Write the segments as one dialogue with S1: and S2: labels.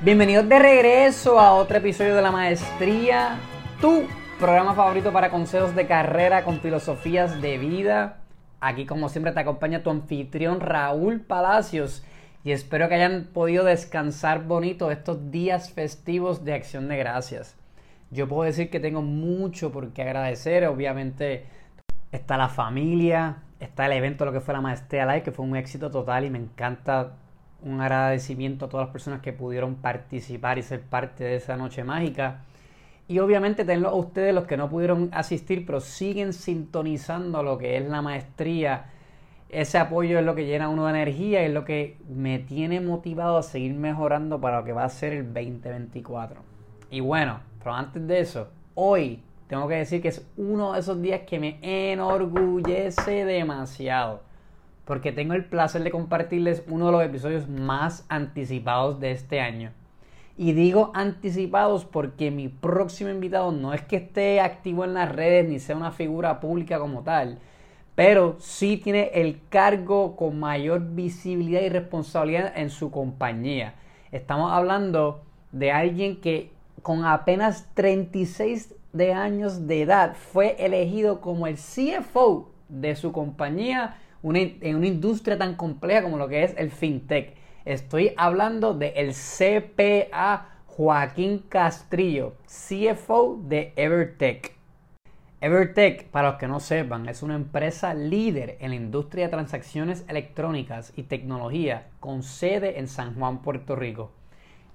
S1: Bienvenidos de regreso a otro episodio de La Maestría, tu programa favorito para consejos de carrera con filosofías de vida. Aquí como siempre te acompaña tu anfitrión Raúl Palacios y espero que hayan podido descansar bonito estos días festivos de acción de gracias. Yo puedo decir que tengo mucho por qué agradecer, obviamente está la familia, está el evento, lo que fue la Maestría Live, que fue un éxito total y me encanta un agradecimiento a todas las personas que pudieron participar y ser parte de esa noche mágica. Y obviamente tenlo a ustedes los que no pudieron asistir, pero siguen sintonizando lo que es la maestría. Ese apoyo es lo que llena uno de energía y es lo que me tiene motivado a seguir mejorando para lo que va a ser el 2024. Y bueno, pero antes de eso, hoy tengo que decir que es uno de esos días que me enorgullece demasiado porque tengo el placer de compartirles uno de los episodios más anticipados de este año. Y digo anticipados porque mi próximo invitado no es que esté activo en las redes ni sea una figura pública como tal, pero sí tiene el cargo con mayor visibilidad y responsabilidad en su compañía. Estamos hablando de alguien que con apenas 36 de años de edad fue elegido como el CFO de su compañía en una industria tan compleja como lo que es el fintech. Estoy hablando del el CPA Joaquín Castrillo, CFO de Evertech. Evertech, para los que no sepan, es una empresa líder en la industria de transacciones electrónicas y tecnología con sede en San Juan, Puerto Rico.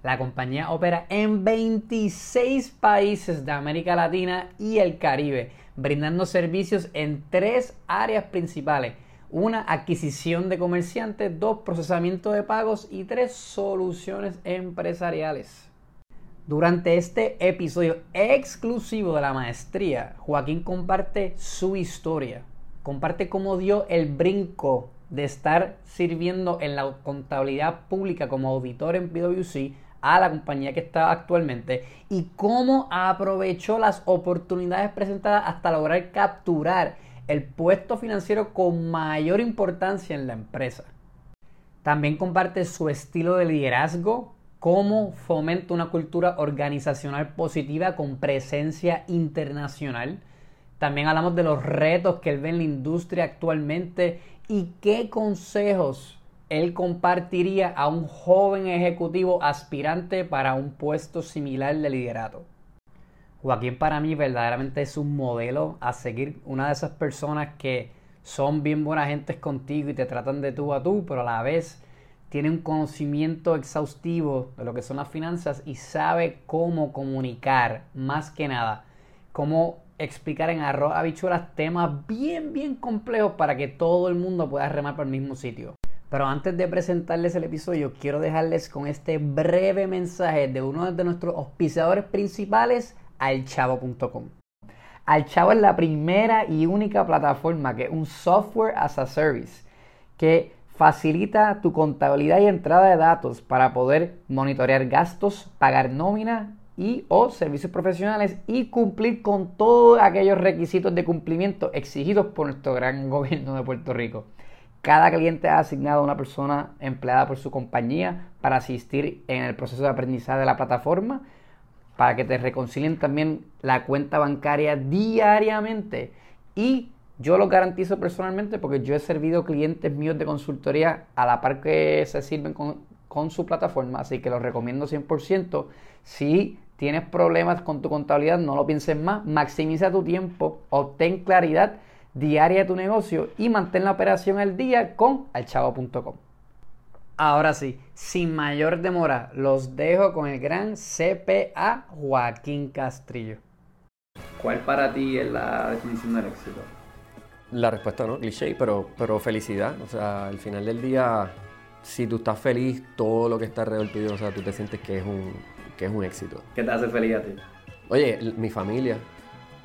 S1: La compañía opera en 26 países de América Latina y el Caribe, brindando servicios en tres áreas principales, una, adquisición de comerciantes. Dos, procesamiento de pagos. Y tres, soluciones empresariales. Durante este episodio exclusivo de la maestría, Joaquín comparte su historia. Comparte cómo dio el brinco de estar sirviendo en la contabilidad pública como auditor en PwC a la compañía que está actualmente y cómo aprovechó las oportunidades presentadas hasta lograr capturar el puesto financiero con mayor importancia en la empresa. También comparte su estilo de liderazgo, cómo fomenta una cultura organizacional positiva con presencia internacional. También hablamos de los retos que él ve en la industria actualmente y qué consejos él compartiría a un joven ejecutivo aspirante para un puesto similar de liderato. Joaquín para mí verdaderamente es un modelo a seguir, una de esas personas que son bien buenas gentes contigo y te tratan de tú a tú, pero a la vez tiene un conocimiento exhaustivo de lo que son las finanzas y sabe cómo comunicar, más que nada, cómo explicar en arroz habichuelas temas bien, bien complejos para que todo el mundo pueda remar por el mismo sitio. Pero antes de presentarles el episodio, quiero dejarles con este breve mensaje de uno de nuestros auspiciadores principales, alchavo.com. Alchavo es la primera y única plataforma que es un software as a service que facilita tu contabilidad y entrada de datos para poder monitorear gastos, pagar nómina y o servicios profesionales y cumplir con todos aquellos requisitos de cumplimiento exigidos por nuestro gran gobierno de Puerto Rico. Cada cliente ha asignado a una persona empleada por su compañía para asistir en el proceso de aprendizaje de la plataforma para que te reconcilien también la cuenta bancaria diariamente. Y yo lo garantizo personalmente porque yo he servido clientes míos de consultoría a la par que se sirven con, con su plataforma, así que lo recomiendo 100%. Si tienes problemas con tu contabilidad, no lo pienses más, maximiza tu tiempo, obtén claridad diaria de tu negocio y mantén la operación al día con alchavo.com. Ahora sí, sin mayor demora, los dejo con el gran CPA Joaquín Castrillo. ¿Cuál para ti es la definición del éxito?
S2: La respuesta no, cliché, pero, pero felicidad. O sea, al final del día, si tú estás feliz, todo lo que está alrededor tuyo, o sea, tú te sientes que es un, que es un éxito.
S1: ¿Qué te hace feliz a ti?
S2: Oye, mi familia.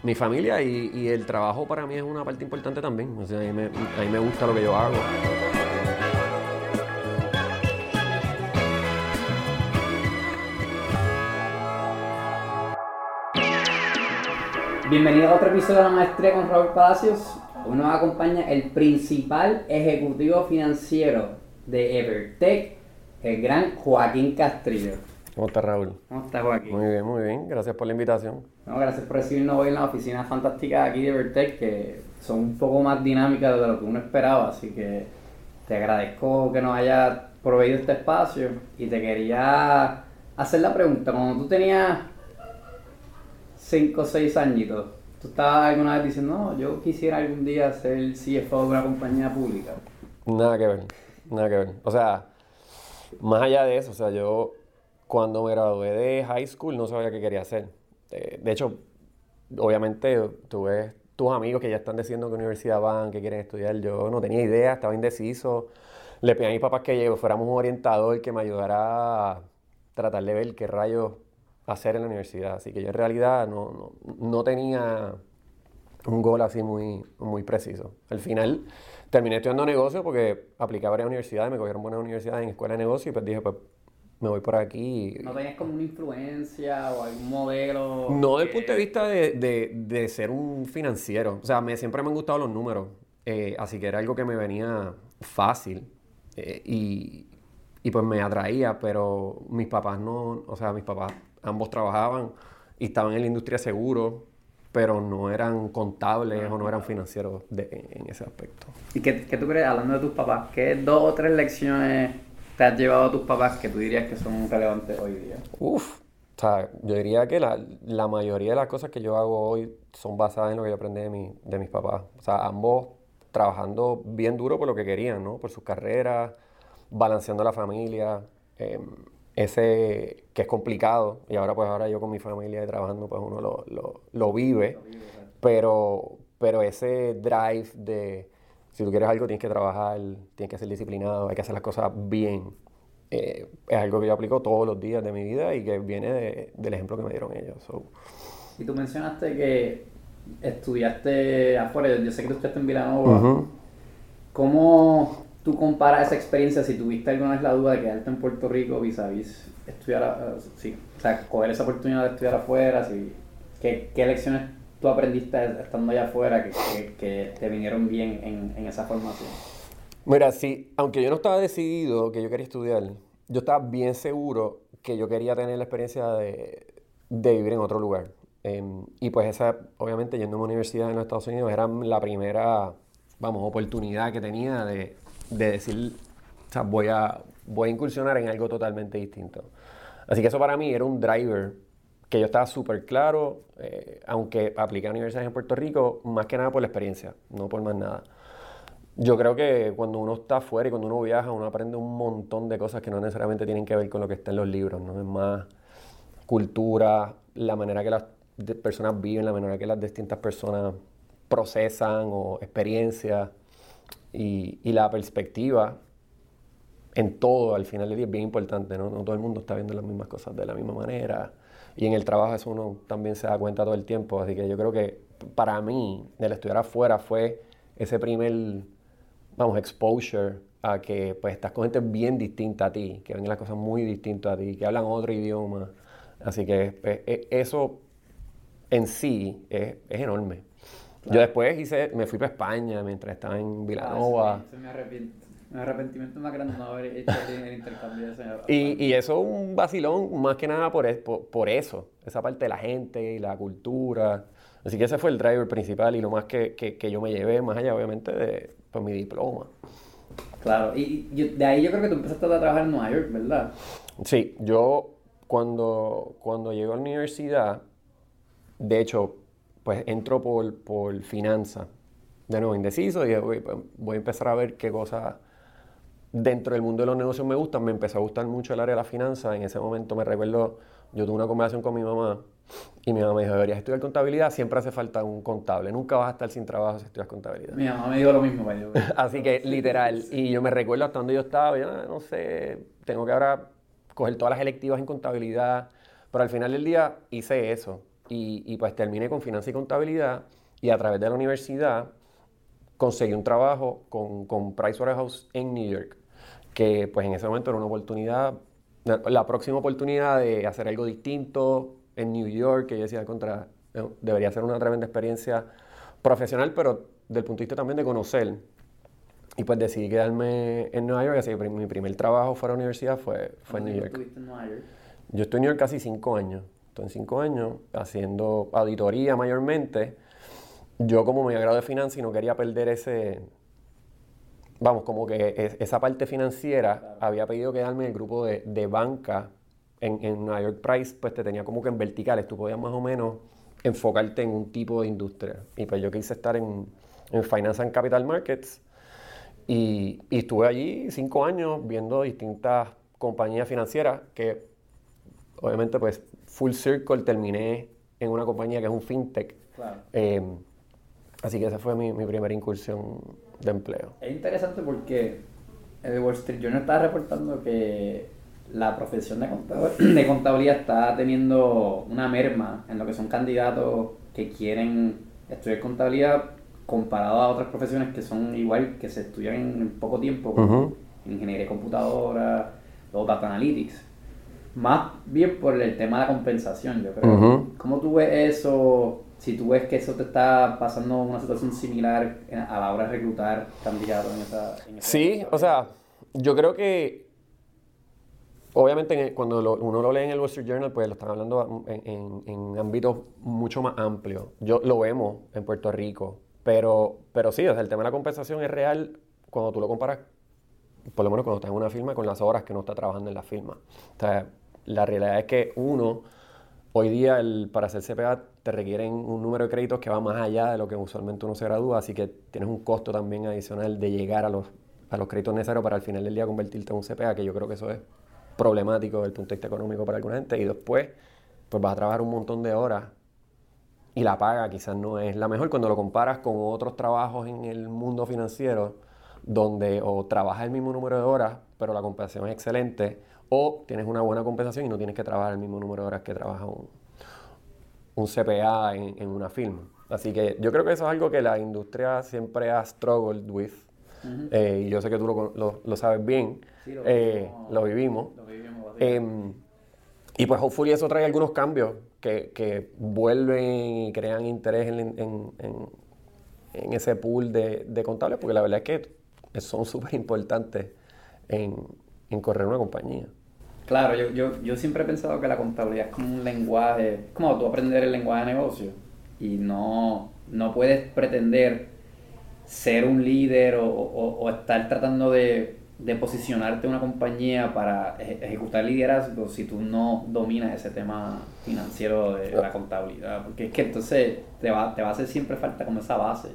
S2: Mi familia y, el trabajo para mí es una parte importante también. O sea, a mí me gusta lo que yo hago.
S1: Bienvenido a otro episodio de la Maestría con Raúl Palacios. Hoy nos acompaña el principal ejecutivo financiero de Evertech, el gran Joaquín Castrillo.
S2: ¿Cómo estás, Raúl?
S1: ¿Cómo estás, Joaquín?
S2: Muy bien, muy bien. Gracias por la invitación.
S1: No, gracias por recibirnos hoy en la oficina fantástica aquí de Vertec, que son un poco más dinámicas de lo que uno esperaba, así que te agradezco que nos hayas proveído este espacio y te quería hacer la pregunta. Cuando tú tenías 5 o 6 añitos, ¿tú estabas alguna vez diciendo, no, yo quisiera algún día ser CFO de una compañía pública?
S2: Nada que ver, nada que ver. O sea, más allá de eso, o sea, yo cuando me gradué de high school no sabía qué quería hacer. Eh, de hecho, obviamente tuve tus amigos que ya están diciendo qué universidad van, qué quieren estudiar. Yo no tenía idea, estaba indeciso. Le pedí a mis papás que fuéramos un orientador que me ayudara a tratar de ver qué rayos hacer en la universidad. Así que yo en realidad no, no, tenía un gol así muy, muy preciso. Al final terminé estudiando negocio porque apliqué a varias universidades, me cogieron buenas universidades en escuela de negocio y pues dije, pues me voy por aquí.
S1: ¿No tenías como una influencia o algún modelo?
S2: No, desde el punto de vista de, ser un financiero. O sea, me, siempre me han gustado los números. Eh, así que era algo que me venía fácil eh, y, pues me atraía, pero mis papás no, o sea, mis papás ambos trabajaban y estaban en la industria seguro, pero no eran contables o no eran financieros en ese aspecto.
S1: ¿Y qué, qué tú crees, hablando de tus papás, qué dos o tres lecciones te has llevado a tus papás que tú dirías que son relevantes hoy día?
S2: Uf, o sea, yo diría que la, la, mayoría de las cosas que yo hago hoy son basadas en lo que yo aprendí de, mi, de mis papás. O sea, ambos trabajando bien duro por lo que querían, ¿no? Por sus carreras, balanceando la familia, em, ese que es complicado. Y ahora, pues ahora yo con mi familia y trabajando, pues uno lo, lo, lo vive. pero, pero ese drive de si tú quieres algo, tienes que trabajar, tienes que ser disciplinado, hay que hacer las cosas bien. Eh, es algo que yo aplico todos los días de mi vida y que viene del ejemplo que me dieron ellos.
S1: Y tú mencionaste que estudiaste afuera, yo sé que tú estudiaste en Villanova. ¿Cómo tú comparas esa experiencia si tuviste alguna vez la duda de quedarte en Puerto Rico vis a vis estudiar, uh, sí, o sea, coger esa oportunidad de estudiar afuera? Si, ¿qué, ¿Qué lecciones tú aprendiste estando allá afuera que, que, te vinieron bien en, en, esa formación?
S2: Mira, sí, aunque yo no estaba decidido que yo quería estudiar, yo estaba bien seguro que yo quería tener la experiencia de, de vivir en otro lugar. Em, y pues esa, obviamente, yendo a una universidad en los Estados Unidos, era la primera, vamos, oportunidad que tenía de, de decir, o sea, voy a, voy a incursionar en algo totalmente distinto. Así que eso para mí era un driver que yo estaba súper claro, eh, aunque apliqué a universidades en Puerto Rico, más que nada por la experiencia, no por más nada. Yo creo que cuando uno está afuera y cuando uno viaja, uno aprende un montón de cosas que no necesariamente tienen que ver con lo que está en los libros, ¿no? Es más cultura, la manera que las personas viven, la manera que las distintas personas procesan o experiencias y, y la perspectiva en todo al final del día es bien importante, ¿no? No todo el mundo está viendo las mismas cosas de la misma manera. Y en el trabajo eso uno también se da cuenta todo el tiempo. Así que yo creo que para mí, el estudiar afuera fue ese primer, vamos, exposure a que pues estás con gente bien distinta a ti, que ven las cosas muy distintas a ti, que hablan otro idioma. Así que pues, e, eso en sí es, enorme. Yo después hice, me fui para España mientras estaba en Villanova.
S1: Ah, me arrepiento. Mi arrepentimiento más grande no haber hecho el intercambio de
S2: y, y eso es un vacilón más que nada por, por, eso, esa parte de la gente y la cultura. Así que ese fue el driver principal y lo más que, que, yo me llevé, más allá obviamente de pues, mi diploma.
S1: Claro, y, de ahí yo creo que tú empezaste a trabajar en Nueva York, ¿verdad?
S2: Sí, yo cuando, cuando llego a la universidad, de hecho, pues entro por, por finanzas. De nuevo, indeciso, y dije, pues, voy a empezar a ver qué cosas dentro del mundo de los negocios me gustan, me empezó a gustar mucho el área de la finanza. En ese momento me recuerdo, yo tuve una conversación con mi mamá y mi mamá me dijo, deberías estudiar contabilidad, siempre hace falta un contable, nunca vas a estar sin trabajo si estudias contabilidad.
S1: Mi mamá me dijo lo mismo. Yo.
S2: Así que literal, y yo me recuerdo hasta donde yo estaba, yo no sé, tengo que ahora coger todas las electivas en contabilidad, pero al final del día hice eso y, y pues terminé con finanza y contabilidad y a través de la universidad conseguí un trabajo con, con Pricewaterhouse en New York, que pues en ese momento era una oportunidad, la próxima oportunidad de hacer algo distinto en New York, que yo decía, contra, eh, debería ser una tremenda experiencia profesional, pero del punto de vista también de conocer. Y pues decidí quedarme en Nueva York, así que mi primer trabajo fuera de universidad fue, fue en New York.
S1: en Nueva York?
S2: yo estoy en New York casi cinco años. Estoy en cinco años haciendo auditoría mayormente. Yo como me agrado de finanzas y no quería perder ese, vamos, como que esa parte financiera, había pedido quedarme en el grupo de, de banca en, en New York Price, pues te tenía como que en verticales, tú podías más o menos enfocarte en un tipo de industria. Y pues yo quise estar en, en Finance and Capital Markets y, y, estuve allí cinco años viendo distintas compañías financieras que obviamente pues full circle terminé en una compañía que es un fintech. Eh, así que esa fue mi, mi primera incursión de empleo.
S1: Es interesante porque el Wall Street Journal estaba reportando que la profesión de contabilidad, está teniendo una merma en lo que son candidatos que quieren estudiar contabilidad comparado a otras profesiones que son igual, que se estudian en poco tiempo, como ingeniería de computadora, o data analytics. Más bien por el tema de la compensación, yo creo. ¿Cómo tú ves eso? Si tú ves que eso te está pasando una situación similar a la hora de reclutar candidatos en esa...
S2: sí, o sea, yo creo que obviamente cuando uno lo lee en el Wall Street Journal, pues lo están hablando en, ámbitos mucho más amplios. Yo lo vemos en Puerto Rico, pero, pero sí, el tema de la compensación es real cuando tú lo comparas, por lo menos cuando estás en una firma, con las horas que uno está trabajando en la firma. O sea, la realidad es que uno, hoy día el, para hacer CPA te requieren un número de créditos que va más allá de lo que usualmente uno se gradúa, así que tienes un costo también adicional de llegar a los, a los créditos necesarios para al final del día convertirte en un CPA, que yo creo que eso es problemático desde el punto de vista económico para alguna gente. Y después pues vas a trabajar un montón de horas y la paga quizás no es la mejor cuando lo comparas con otros trabajos en el mundo financiero donde o trabajas el mismo número de horas pero la compensación es excelente o tienes una buena compensación y no tienes que trabajar el mismo número de horas que trabaja un, un CPA en, una firma. Así que yo creo que eso es algo que la industria siempre ha struggled with. Eh, y yo sé que tú lo, lo, sabes bien, eh, lo, vivimos, lo vivimos. Em, y pues hopefully eso trae algunos cambios que, que vuelven y crean interés en, en, en, ese pool de, de, contables, porque la verdad es que son súper importantes en, correr una compañía.
S1: Claro, yo, yo, yo, siempre he pensado que la contabilidad es como un lenguaje, como tú aprender el lenguaje de negocio y no, no puedes pretender ser un líder o, o, estar tratando de, de, posicionarte una compañía para ejecutar liderazgo si tú no dominas ese tema financiero de la contabilidad. Porque es que entonces te va, te va a hacer siempre falta como esa base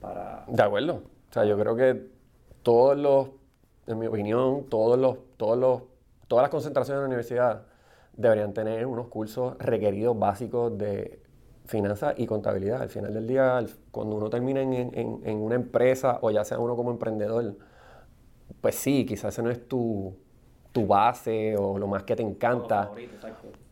S1: para...
S2: De acuerdo. O sea, yo creo que todos los, en mi opinión, todos los, todos los, todas las concentraciones de la universidad deberían tener unos cursos requeridos básicos de finanzas y contabilidad. Al final del día, cuando uno termina en, una empresa o ya sea uno como emprendedor, pues sí, quizás ese no es tu, base o lo más que te encanta,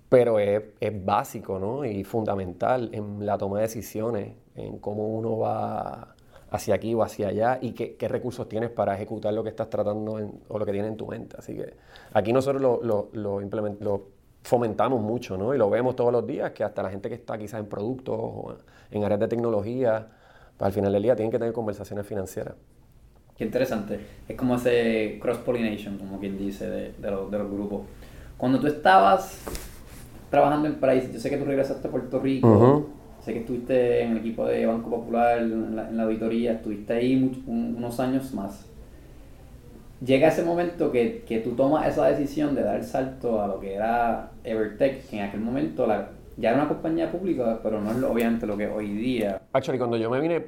S2: pero es, básico ¿no? y fundamental en la toma de decisiones, en cómo uno va hacia aquí o hacia allá y qué, recursos tienes para ejecutar lo que estás tratando o lo que tienes en tu mente. Así que aquí nosotros lo, lo, lo, fomentamos mucho, ¿no? Y lo vemos todos los días, que hasta la gente que está quizás en productos o en áreas de tecnología, pues al final del día tienen que tener conversaciones financieras.
S1: Qué interesante. Es como ese cross-pollination, como quien dice, de, de, los, de, los, grupos. Cuando tú estabas trabajando en Price, yo sé que tú regresaste a Puerto Rico, sé que estuviste en el equipo de Banco Popular, en la, auditoría, estuviste ahí unos años más llega ese momento que, que, tú tomas esa decisión de dar el salto a lo que era Evertech, que en aquel momento la, ya era una compañía pública, pero no es obviamente lo que hoy día.
S2: Actually, cuando yo me vine,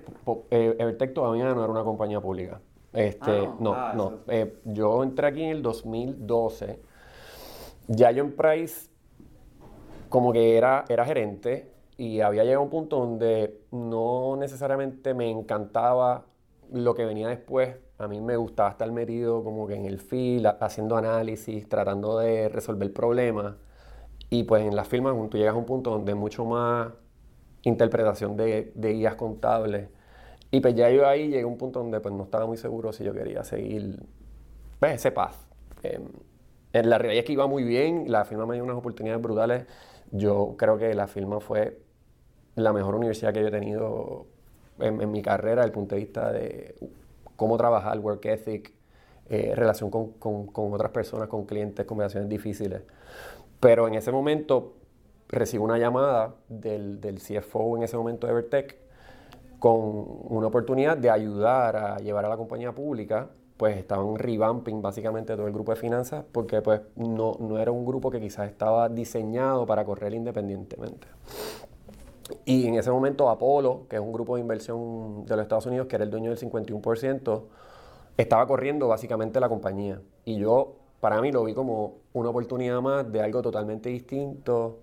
S2: eh, Evertech todavía no era una compañía pública. Este, ah, no, no. Ah, eh, yo entré aquí en el 2012. Ya yo en Price, como que era, era gerente y había llegado a un punto donde no necesariamente me encantaba lo que venía después a mí me gustaba estar metido como que en el field, haciendo análisis, tratando de resolver problemas. Y pues en las firmas tú llegas a un punto donde mucho más interpretación de, de guías contables. Y pues ya yo ahí llegué a un punto donde pues no estaba muy seguro si yo quería seguir pues, ese path. Em, en la realidad es que iba muy bien, la firma me dio unas oportunidades brutales. Yo creo que la firma fue la mejor universidad que yo he tenido en, en mi carrera desde el punto de vista de cómo trabajar, work ethic, eh, relación con, otras personas, con clientes, conversaciones difíciles. Pero en ese momento recibo una llamada del, del CFO en ese momento de Evertech con una oportunidad de ayudar a llevar a la compañía pública pues estaban revamping básicamente todo el grupo de finanzas porque pues no, no, era un grupo que quizás estaba diseñado para correr independientemente. Y en ese momento Apolo, que es un grupo de inversión de los Estados Unidos que era el dueño del 51%, estaba corriendo básicamente la compañía. Y yo, para mí, lo vi como una oportunidad más de algo totalmente distinto,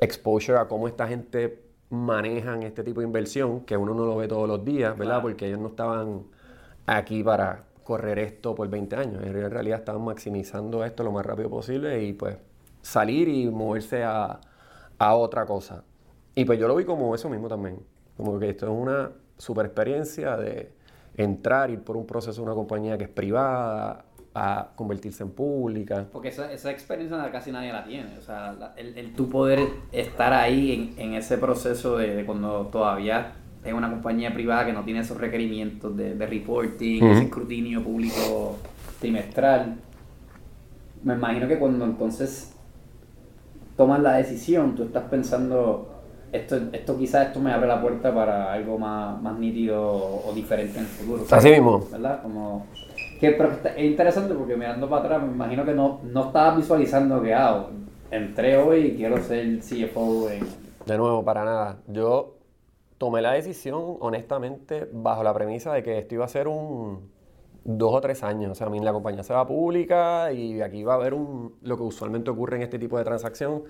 S2: exposure a cómo esta gente manejan este tipo de inversión, que uno no lo ve todos los días, ¿verdad? Porque ellos no estaban aquí para correr esto por 20 años. En realidad estaban maximizando esto lo más rápido posible y pues salir y moverse a, otra cosa. Y pues yo lo vi como eso mismo también. Como que esto es una super experiencia de entrar, ir por un proceso de una compañía que es privada, a convertirse en pública.
S1: Porque esa, esa experiencia casi nadie la tiene. O sea, el, el tu poder estar ahí en, en ese proceso de, de, cuando todavía es una compañía privada que no tiene esos requerimientos de, reporting, ese escrutinio público trimestral. Me imagino que cuando entonces tomas la decisión, tú estás pensando, esto, esto quizás esto me abre la puerta para algo más, más nítido o, diferente en el futuro.
S2: Así mismo.
S1: ¿Verdad? Como, que, pero es interesante porque mirando para atrás, me imagino que no, no estabas visualizando que, ah, entré hoy y quiero ser CFO
S2: De nuevo, para nada. Yo tomé la decisión, honestamente, bajo la premisa de que esto iba a ser un dos o tres años. O sea, a mí la compañía se va pública y aquí va a haber un, lo que usualmente ocurre en este tipo de transacción.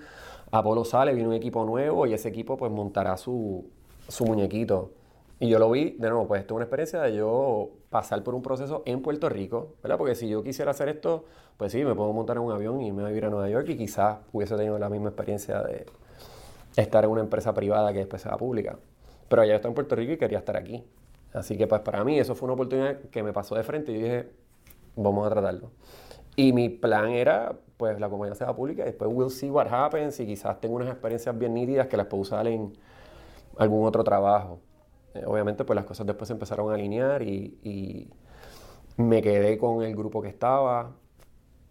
S2: Apolo sale, viene un equipo nuevo y ese equipo pues montará su, su muñequito. Y yo lo vi, de nuevo, pues es una experiencia de yo pasar por un proceso en Puerto Rico, ¿verdad? Porque si yo quisiera hacer esto, pues sí, me puedo montar en un avión y me voy a vivir a Nueva York y quizás hubiese tenido la misma experiencia de estar en una empresa privada que después sea pública. Pero ya está en Puerto Rico y quería estar aquí. Así que pues para mí eso fue una oportunidad que me pasó de frente y dije, vamos a tratarlo. Y mi plan era, pues la compañía se va pública y después we'll see what happens y quizás tengo unas experiencias bien nítidas que las puedo usar en algún otro trabajo. Eh, obviamente pues las cosas después se empezaron a alinear y, y me quedé con el grupo que estaba,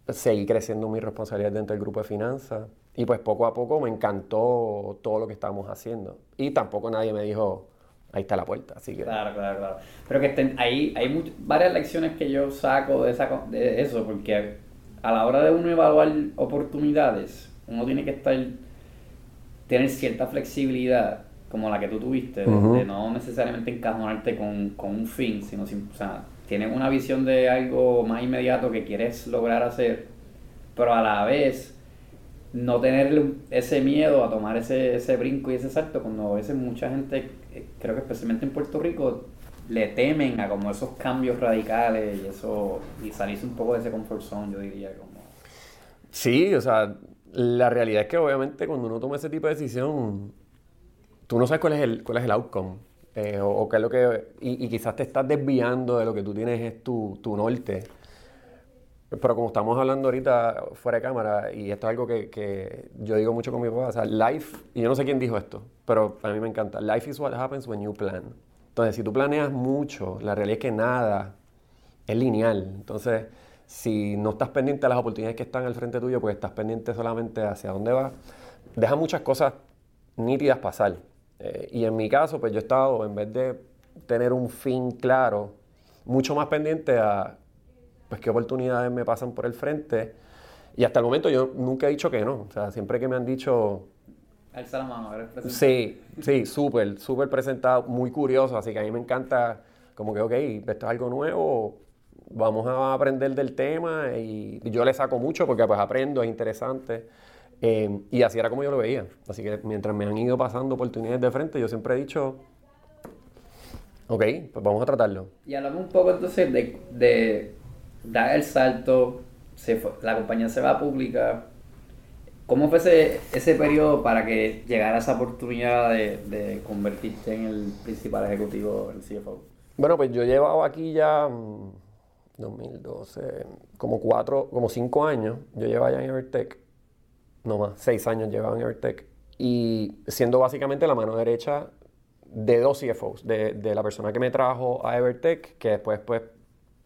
S2: seguí creciendo mi responsabilidad dentro del grupo de finanzas y pues poco a poco me encantó todo lo que estábamos haciendo. Y tampoco nadie me dijo, ahí está la puerta, así que...
S1: Claro, claro, claro. Pero que estén, ahí hay varias lecciones que yo saco de, esa, de eso, porque a la hora de uno evaluar oportunidades, uno tiene que estar, tener cierta flexibilidad, como la que tú tuviste, de, no necesariamente encajonarte con, con un fin, sino, o sea, tienes una visión de algo más inmediato que quieres lograr hacer, pero a la vez no tener ese miedo a tomar ese, ese brinco y ese salto, cuando a veces mucha gente, eh, creo que especialmente en Puerto Rico, le temen a como esos cambios radicales y eso, y salirse un poco de ese comfort zone, yo diría como...
S2: Sí, o sea, la realidad es que obviamente cuando uno toma ese tipo de decisión, tú no sabes cuál es el, cuál es el outcome. Eh, o, qué es lo que... Y, quizás te estás desviando de lo que tú tienes es tu, tu norte. Pero como estamos hablando ahorita fuera de cámara, y esto es algo que, yo digo mucho con mi papá, o sea, life, y yo no sé quién dijo esto, pero a mí me encanta, life is what happens when you plan. Entonces, si tú planeas mucho, la realidad es que nada es lineal. Entonces, si no estás pendiente de las oportunidades que están al frente tuyo, pues estás pendiente solamente hacia dónde vas, deja muchas cosas nítidas pasar. Eh, y en mi caso, pues yo he estado, en vez de tener un fin claro, mucho más pendiente a pues qué oportunidades me pasan por el frente. Y hasta el momento yo nunca he dicho que no. O sea, siempre que me han dicho...
S1: Alza la mano, eres presentado.
S2: Sí, sí, súper, súper presentado, muy curioso. Así que a mí me encanta como que, ok, esto es algo nuevo, vamos a aprender del tema y yo le saco mucho porque pues aprendo, es interesante. Eh, y así era como yo lo veía. Así que mientras me han ido pasando oportunidades de frente, yo siempre he dicho, ok, pues vamos a tratarlo.
S1: Y hablamos un poco entonces de da el salto, se la compañía se va a pública. ¿Cómo fue ese, ese periodo para que llegara esa oportunidad de, convertirte en el principal ejecutivo, el CFO?
S2: Bueno, pues yo llevaba aquí ya 2012, mm, como cuatro, como cinco años. Yo llevaba ya en Evertech, no más, seis años llevaba en Evertech. Y siendo básicamente la mano derecha de dos CFOs, de, de la persona que me trajo a Evertech, que después pues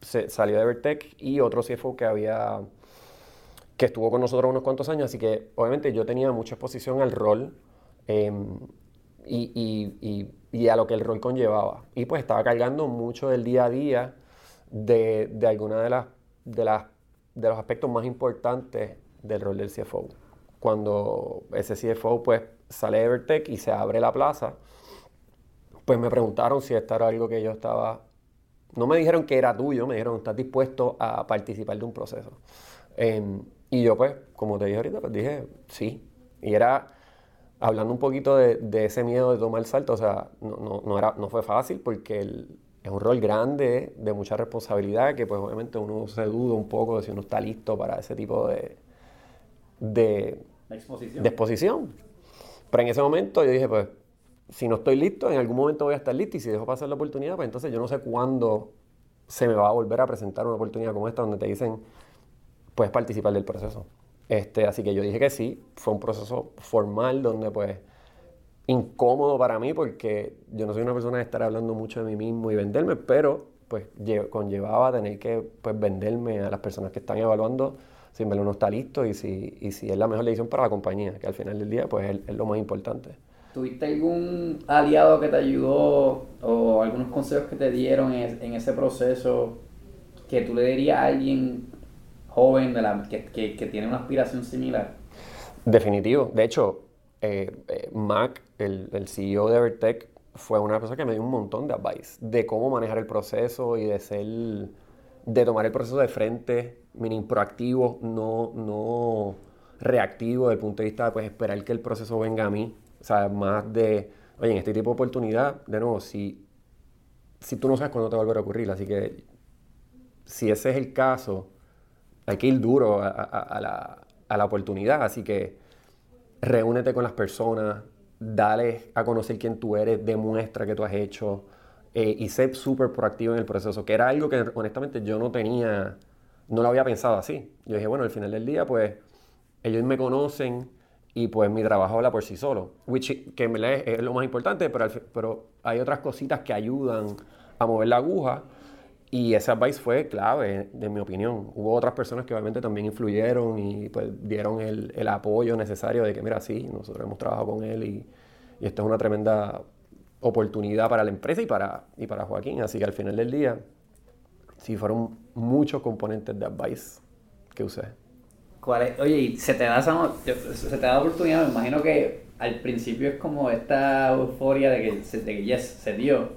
S2: se, salió de Vertec y otro CFO que había que estuvo con nosotros unos cuantos años, así que obviamente yo tenía mucha exposición al rol em, y, a lo que el rol conllevaba. Y pues estaba cargando mucho del día a día de, de alguna de las, de las de los aspectos más importantes del rol del CFO. Cuando ese CFO pues sale de Vertec y se abre la plaza, pues me preguntaron si esto era algo que yo estaba... No me dijeron que era tuyo, me dijeron, ¿estás dispuesto a participar de un proceso? Em, y yo pues, como te dije ahorita, pues dije, sí. Y era hablando un poquito de, ese miedo de tomar el salto, o sea, no, no, era, no fue fácil porque es un rol grande, de mucha responsabilidad, que pues obviamente uno se duda un poco de si uno está listo para ese tipo de, de,
S1: exposición.
S2: de exposición. Pero en ese momento yo dije, pues, si no estoy listo, en algún momento voy a estar listo y si dejo pasar la oportunidad, pues entonces yo no sé cuándo se me va a volver a presentar una oportunidad como esta donde te dicen, puedes participar del proceso. Este, así que yo dije que sí, fue un proceso formal donde pues incómodo para mí porque yo no soy una persona de estar hablando mucho de mí mismo y venderme, pero pues conllevaba tener que pues venderme a las personas que están evaluando si me no está listo y si, y si es la mejor decisión para la compañía, que al final del día pues es, lo más importante.
S1: ¿Tuviste algún aliado que te ayudó o algunos consejos que te dieron en, ese proceso que tú le dirías a alguien joven de la, que, que, tiene una aspiración similar?
S2: Definitivo. De hecho, eh, eh, Mac, el, el, CEO de Evertech, fue una persona que me dio un montón de advice de cómo manejar el proceso y de ser, de tomar el proceso de frente meaning proactivo, no, no reactivo desde el punto de vista de pues, esperar que el proceso venga a mí. O sea, más de, oye, en este tipo de oportunidad, de nuevo, si, si tú no sabes cuándo te va a volver a ocurrir, así que si ese es el caso, hay que ir duro a, la, a la oportunidad, así que reúnete con las personas, dale a conocer quién tú eres, demuestra que tú has hecho eh, y sé súper proactivo en el proceso, que era algo que honestamente yo no tenía no lo había pensado así. Yo dije, bueno, al final del día, pues ellos me conocen y pues mi trabajo habla por sí solo, which, que es lo más importante, pero, pero hay otras cositas que ayudan a mover la aguja y ese advice fue clave, de mi opinión. Hubo otras personas que obviamente también influyeron y pues dieron el, el apoyo necesario de que, mira, sí, nosotros hemos trabajado con él y, y esto es una tremenda oportunidad para la empresa y para, y para Joaquín. Así que al final del día, sí, fueron muchos componentes de Advice que usé.
S1: ¿Cuál es? Oye, y se te da esa, se te da oportunidad, me imagino que al principio es como esta euforia de que, de que yes, se dio.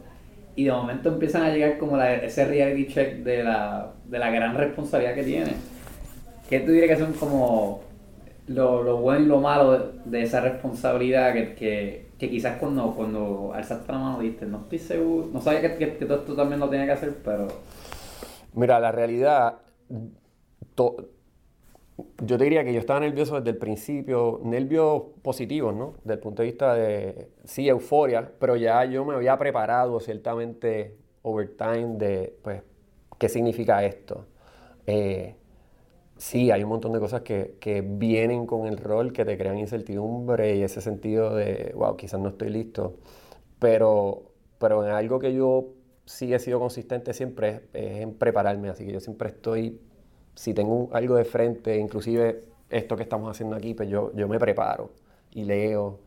S1: Y de momento empiezan a llegar como la, ese reality check de la, de la gran responsabilidad que tiene. ¿Qué tú dirías que son como lo, lo bueno y lo malo de, esa responsabilidad que, que, que, quizás cuando, cuando alzaste la mano diste, no estoy seguro, no sabía que, que, que todo esto también lo tenía que hacer, pero...
S2: Mira, la realidad, yo te diría que yo estaba nervioso desde el principio, nervios positivos, ¿no? Desde el punto de vista de, sí, euforia, pero ya yo me había preparado ciertamente overtime de, pues, ¿qué significa esto? Eh, sí, hay un montón de cosas que, que, vienen con el rol que te crean incertidumbre y ese sentido de, wow, quizás no estoy listo, pero, pero en algo que yo sí he sido consistente siempre es, en prepararme, así que yo siempre estoy, si tengo algo de frente, inclusive esto que estamos haciendo aquí, pues yo, yo me preparo y leo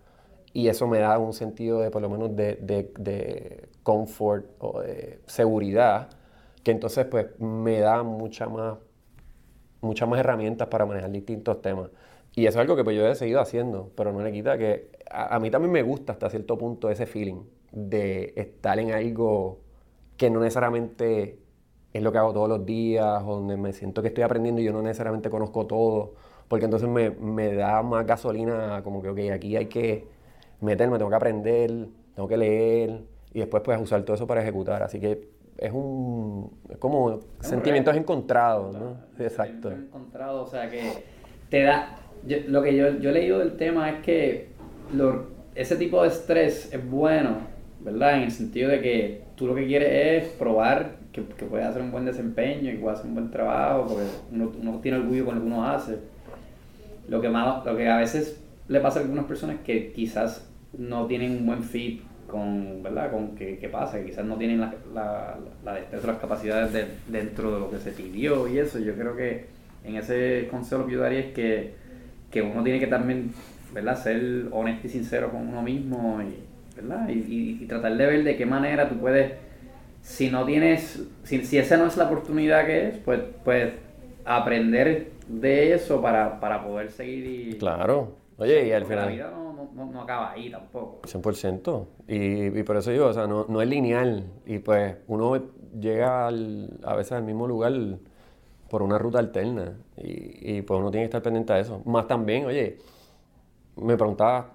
S2: y eso me da un sentido de por lo menos de, de, de confort o de seguridad que entonces pues me da mucha más, muchas más herramientas para manejar distintos temas. Y eso es algo que pues yo he seguido haciendo, pero no le quita que a, a mí también me gusta hasta cierto punto ese feeling de estar en algo que no necesariamente es lo que hago todos los días, donde me siento que estoy aprendiendo y yo no necesariamente conozco todo, porque entonces me, me da más gasolina, como que, ok, aquí hay que meterme, tengo que aprender, tengo que leer, y después pues usar todo eso para ejecutar. Así que es un, es como sentimientos encontrados, ¿no?
S1: Exacto. Encontrados, o sea que te da, lo que yo, yo he leído del tema es que ese tipo de estrés es bueno ¿verdad? En el sentido de que tú lo que quieres es probar que, que puedes hacer un buen desempeño y puedes hacer un buen trabajo, porque uno, uno tiene orgullo con lo que uno hace. Lo que, más, lo que a veces le pasa a algunas personas que quizás no tienen un buen fit con, ¿verdad? Con qué, qué pasa, que quizás no tienen la, la, la destreza, las capacidades de, dentro de lo que se pidió y eso. Yo creo que en ese consejo que yo daría es que, que uno tiene que también, ¿verdad? Ser honesto y sincero con uno mismo y, ¿verdad? Y, y, tratar de ver de qué manera tú puedes, si no tienes, si, si esa no es la oportunidad que es, pues, pues aprender de eso para, para poder seguir y...
S2: Claro. Oye, y al final...
S1: La vida no, no, no, acaba ahí tampoco.
S2: 100%. Y, y por eso digo, o sea, no, no es lineal. Y pues uno llega al, a veces al mismo lugar por una ruta alterna. Y, y, pues uno tiene que estar pendiente de eso. Más también, oye, me preguntaba,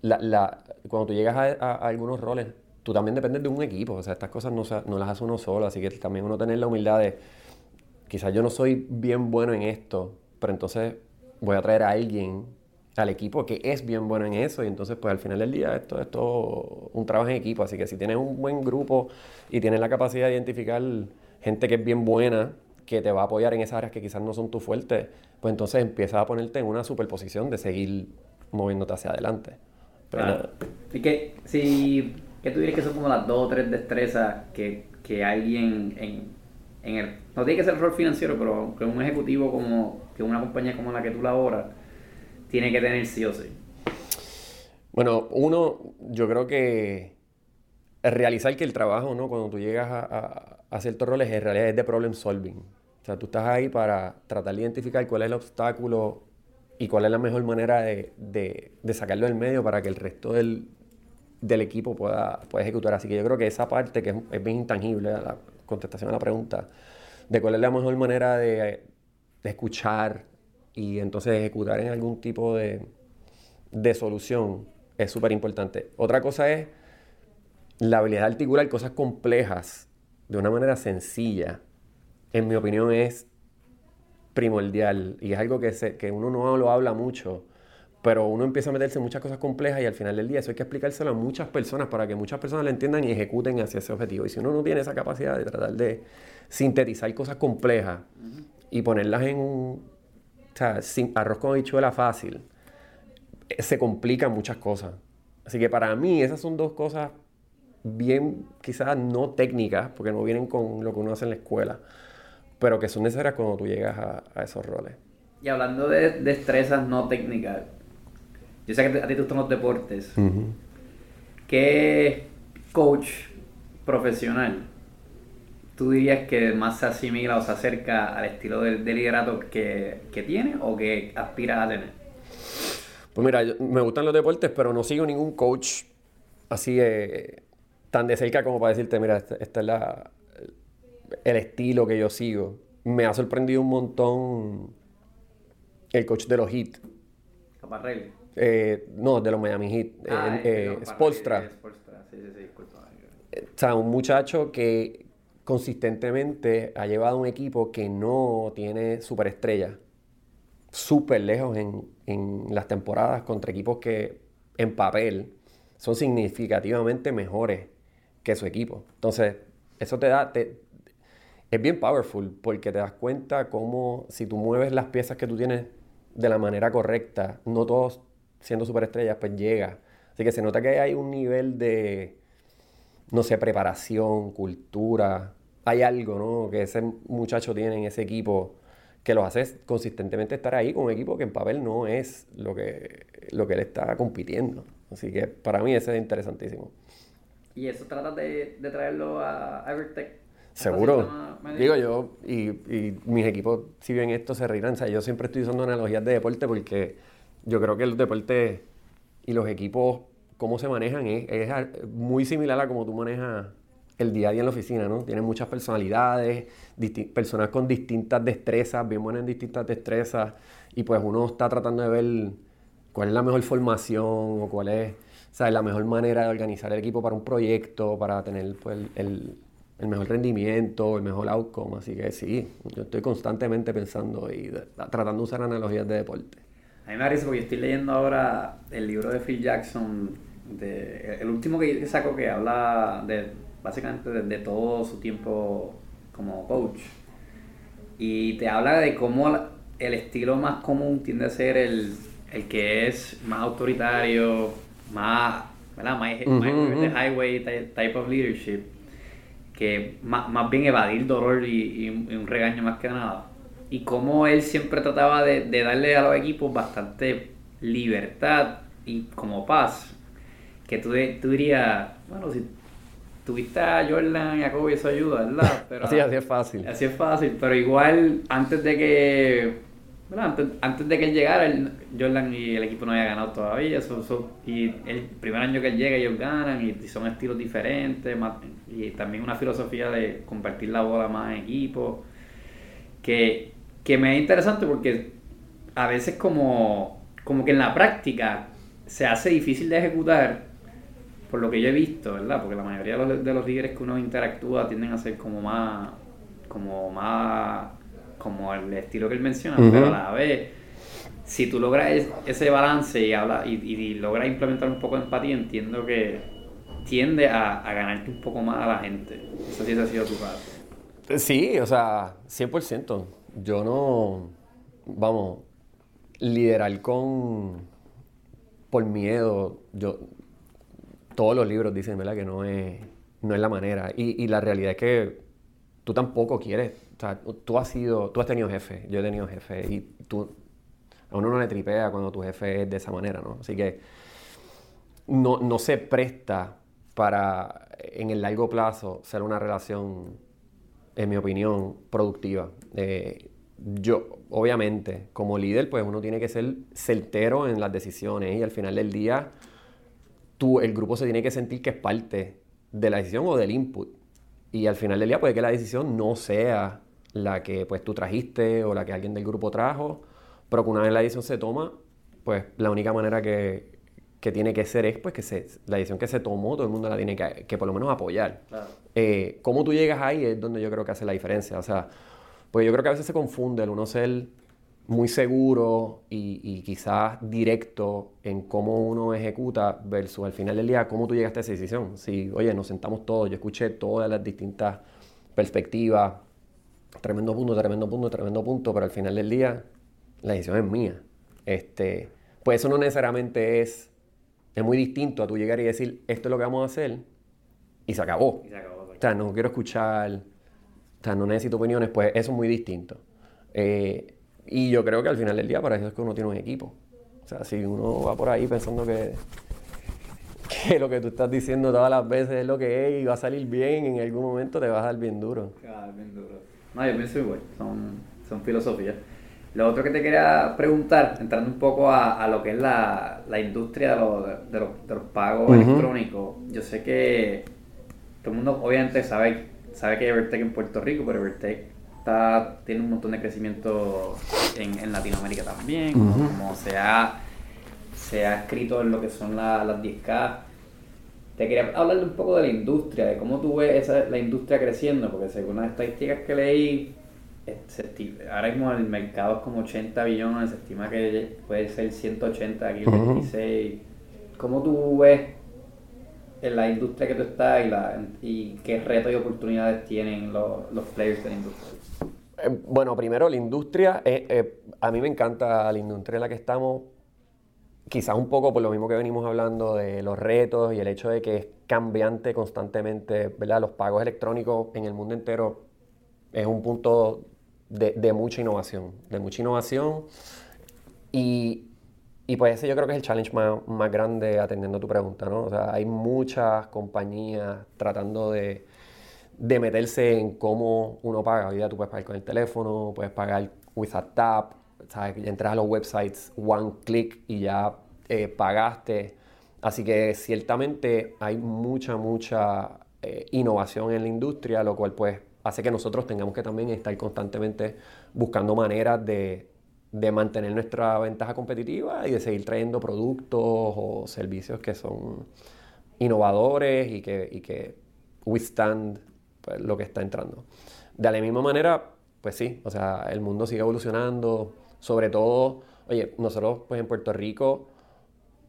S2: la, la, cuando tú llegas a, a, algunos roles, tú también dependes de un equipo. O sea, estas cosas no, no las hace uno solo. Así que también uno tener la humildad de, quizás yo no soy bien bueno en esto, pero entonces voy a traer a alguien al equipo que es bien bueno en eso y entonces pues al final del día esto es todo un trabajo en equipo, así que si tienes un buen grupo y tienes la capacidad de identificar gente que es bien buena, que te va a apoyar en esas áreas que quizás no son tu fuerte, pues entonces empiezas a ponerte en una superposición de seguir moviéndote hacia adelante.
S1: claro. Y que si que tú dirías que son como las dos o tres destrezas que, que alguien en, en el no tiene que ser el rol financiero, pero que un ejecutivo como que una compañía como la que tú laboras tiene que tener sí o sí?
S2: Bueno, uno, yo creo que realizar que el trabajo, ¿no? Cuando tú llegas a, a, ciertos roles, en realidad es de problem solving. O sea, tú estás ahí para tratar de identificar cuál es el obstáculo y cuál es la mejor manera de, de, de sacarlo del medio para que el resto del, del equipo pueda, pueda, ejecutar. Así que yo creo que esa parte que es, es, bien intangible, la contestación a la pregunta, de cuál es la mejor manera de, de escuchar, y entonces ejecutar en algún tipo de, de solución es súper importante. Otra cosa es la habilidad de articular cosas complejas de una manera sencilla, en mi opinión es primordial y es algo que, se, que uno no lo habla mucho, pero uno empieza a meterse en muchas cosas complejas y al final del día eso hay que explicárselo a muchas personas para que muchas personas lo entiendan y ejecuten hacia ese objetivo. Y si uno no tiene esa capacidad de tratar de sintetizar cosas complejas y ponerlas en un, o sea, sin arroz con habichuela fácil, eh, se complican muchas cosas. Así que para mí esas son dos cosas bien, quizás no técnicas, porque no vienen con lo que uno hace en la escuela, pero que son necesarias cuando tú llegas a, esos roles.
S1: Y hablando de destrezas no técnicas, yo sé que a ti te gustan los deportes. ¿Qué coach profesional tú dirías que más se asimila o se acerca al estilo de, liderato que, que, tiene o que aspira a tener?
S2: Pues mira, me gustan los deportes, pero no sigo ningún coach así eh, tan de cerca como para decirte, mira, este, este es la, el estilo que yo sigo. Me ha sorprendido un montón el coach de los Heat.
S1: Caparrelli.
S2: Eh, no, de los Miami Heat. Ah, eh, Spolstra. Sí, sí, sí, o sea, un muchacho que, consistentemente ha llevado un equipo que no tiene superestrellas súper lejos en, en, las temporadas contra equipos que en papel son significativamente mejores que su equipo. Entonces, eso te da, te, es bien powerful porque te das cuenta cómo si tú mueves las piezas que tú tienes de la manera correcta, no todos siendo superestrellas, pues llega. Así que se nota que hay un nivel de, no sé, preparación, cultura, hay algo, ¿no? Que ese muchacho tiene en ese equipo que los hace consistentemente estar ahí con un equipo que en papel no es lo que, lo que él está compitiendo. Así que para mí ese es interesantísimo.
S1: ¿Y eso trata de, de traerlo a Evertech?
S2: Seguro. Digo yo, y, y, mis equipos, si ven esto, se reirán. O sea, yo siempre estoy usando analogías de deporte porque yo creo que el deporte y los equipos, cómo se manejan, es, muy similar a cómo tú manejas el día a día en la oficina, ¿no? Tienen muchas personalidades, personas con distintas destrezas, bien buenas en distintas destrezas, y pues uno está tratando de ver cuál es la mejor formación o cuál es la mejor manera de organizar el equipo para un proyecto, para tener pues, el, el, mejor rendimiento, el mejor outcome. Así que sí, yo estoy constantemente pensando y tratando de usar analogías de deporte.
S1: A mí me parece porque estoy leyendo ahora el libro de Phil Jackson, de, el último que saco que habla de básicamente desde todo su tiempo como coach. Y te habla de cómo el estilo más común tiende a ser el, el que es más autoritario, más, ¿verdad? My, the highway type of leadership, que más, más bien evadir dolor y, y, un regaño más que nada. Y cómo él siempre trataba de, de darle a los equipos bastante libertad y como paz. Que tú, tú dirías, bueno, si tuviste a Jordan y a Kobe, eso ayuda, ¿verdad?
S2: Pero, así, así es fácil.
S1: Así es fácil, pero igual antes de que antes, antes, de que él llegara, Jordan y el equipo no había ganado todavía. Eso, y el primer año que él llega, ellos ganan y, son estilos diferentes. y también una filosofía de compartir la bola más en equipo. Que, que me es interesante porque a veces, como, como que en la práctica se hace difícil de ejecutar por lo que yo he visto, ¿verdad? Porque la mayoría de los, de los líderes que uno interactúa tienden a ser como más, como más, como el estilo que él menciona, pero a la vez, si tú logras ese balance y, habla, y, logras implementar un poco de empatía, entiendo que tiende a, ganarte un poco más a la gente. Eso sí ha sido tu parte.
S2: Sí, o sea, 100%. Yo no, vamos, liderar con, por miedo, yo todos los libros dicen, ¿verdad? Que no es, no es la manera. Y, la realidad es que tú tampoco quieres, o sea, tú has sido, tú has tenido jefe, yo he tenido jefe, y tú, a uno no le tripea cuando tu jefe es de esa manera, ¿no? Así que no, no se presta para, en el largo plazo, ser una relación, en mi opinión, productiva. Eh, yo, obviamente, como líder, pues uno tiene que ser certero en las decisiones y al final del día tú, el grupo se tiene que sentir que es parte de la decisión o del input. Y al final del día puede que la decisión no sea la que pues tú trajiste o la que alguien del grupo trajo, pero que una vez la decisión se toma, pues la única manera que, tiene que ser es pues que se, la decisión que se tomó, todo el mundo la tiene que, que por lo menos apoyar. Eh, cómo tú llegas ahí es donde yo creo que hace la diferencia. O sea, pues yo creo que a veces se confunde el uno ser muy seguro y, quizás directo en cómo uno ejecuta versus al final del día cómo tú llegaste a esa decisión. Si, oye, nos sentamos todos, yo escuché todas las distintas perspectivas, tremendo punto, tremendo punto, tremendo punto, pero al final del día la decisión es mía. Este, pues eso no necesariamente es, es muy distinto a tú llegar y decir, esto es lo que vamos a hacer y se acabó. Y se acabó o sea, no quiero escuchar, o sea, no necesito opiniones, pues eso es muy distinto. Eh, y yo creo que al final del día para eso es que uno tiene un equipo. O sea, si uno va por ahí pensando que, que lo que tú estás diciendo todas las veces es lo que es y va a salir bien, en algún momento te vas a dar bien duro.
S1: Claro, bien duro. No, yo pienso igual, son, son filosofías. Lo otro que te quería preguntar, entrando un poco a, a lo que es la, la industria de los, de los pagos electrónicos, yo sé que todo el mundo obviamente sabe, sabe que hay Evertech en Puerto Rico, pero Evertech tiene un montón de crecimiento en, en Latinoamérica también, como se ha, se ha escrito en lo que son las 10K. Te quería hablar un poco de la industria, de cómo tú ves esa, la industria creciendo, porque según las estadísticas que leí, ahora mismo el mercado es como 80 billones, se estima que puede ser 180 aquí, uh 26. ¿Cómo tú ves en la industria que tú estás y, la, y qué retos y oportunidades tienen los, los players de la industria?
S2: Eh, bueno, primero la industria, eh, eh, a mí me encanta la industria en la que estamos, quizás un poco por lo mismo que venimos hablando de los retos y el hecho de que es cambiante constantemente, ¿verdad? Los pagos electrónicos en el mundo entero es un punto de, mucha innovación, de mucha innovación y, y, pues ese yo creo que es el challenge más, más grande atendiendo a tu pregunta, ¿no? O sea, hay muchas compañías tratando de de meterse en cómo uno paga. Hoy día tú puedes pagar con el teléfono, puedes pagar with a tap, ¿sabes? entras a los websites one click y ya eh, pagaste. Así que ciertamente hay mucha, mucha eh, innovación en la industria, lo cual pues hace que nosotros tengamos que también estar constantemente buscando maneras de, de mantener nuestra ventaja competitiva y de seguir trayendo productos o servicios que son innovadores y que, y que withstand pues, lo que está entrando. De la misma manera, pues sí, o sea, el mundo sigue evolucionando, sobre todo, oye, nosotros pues en Puerto Rico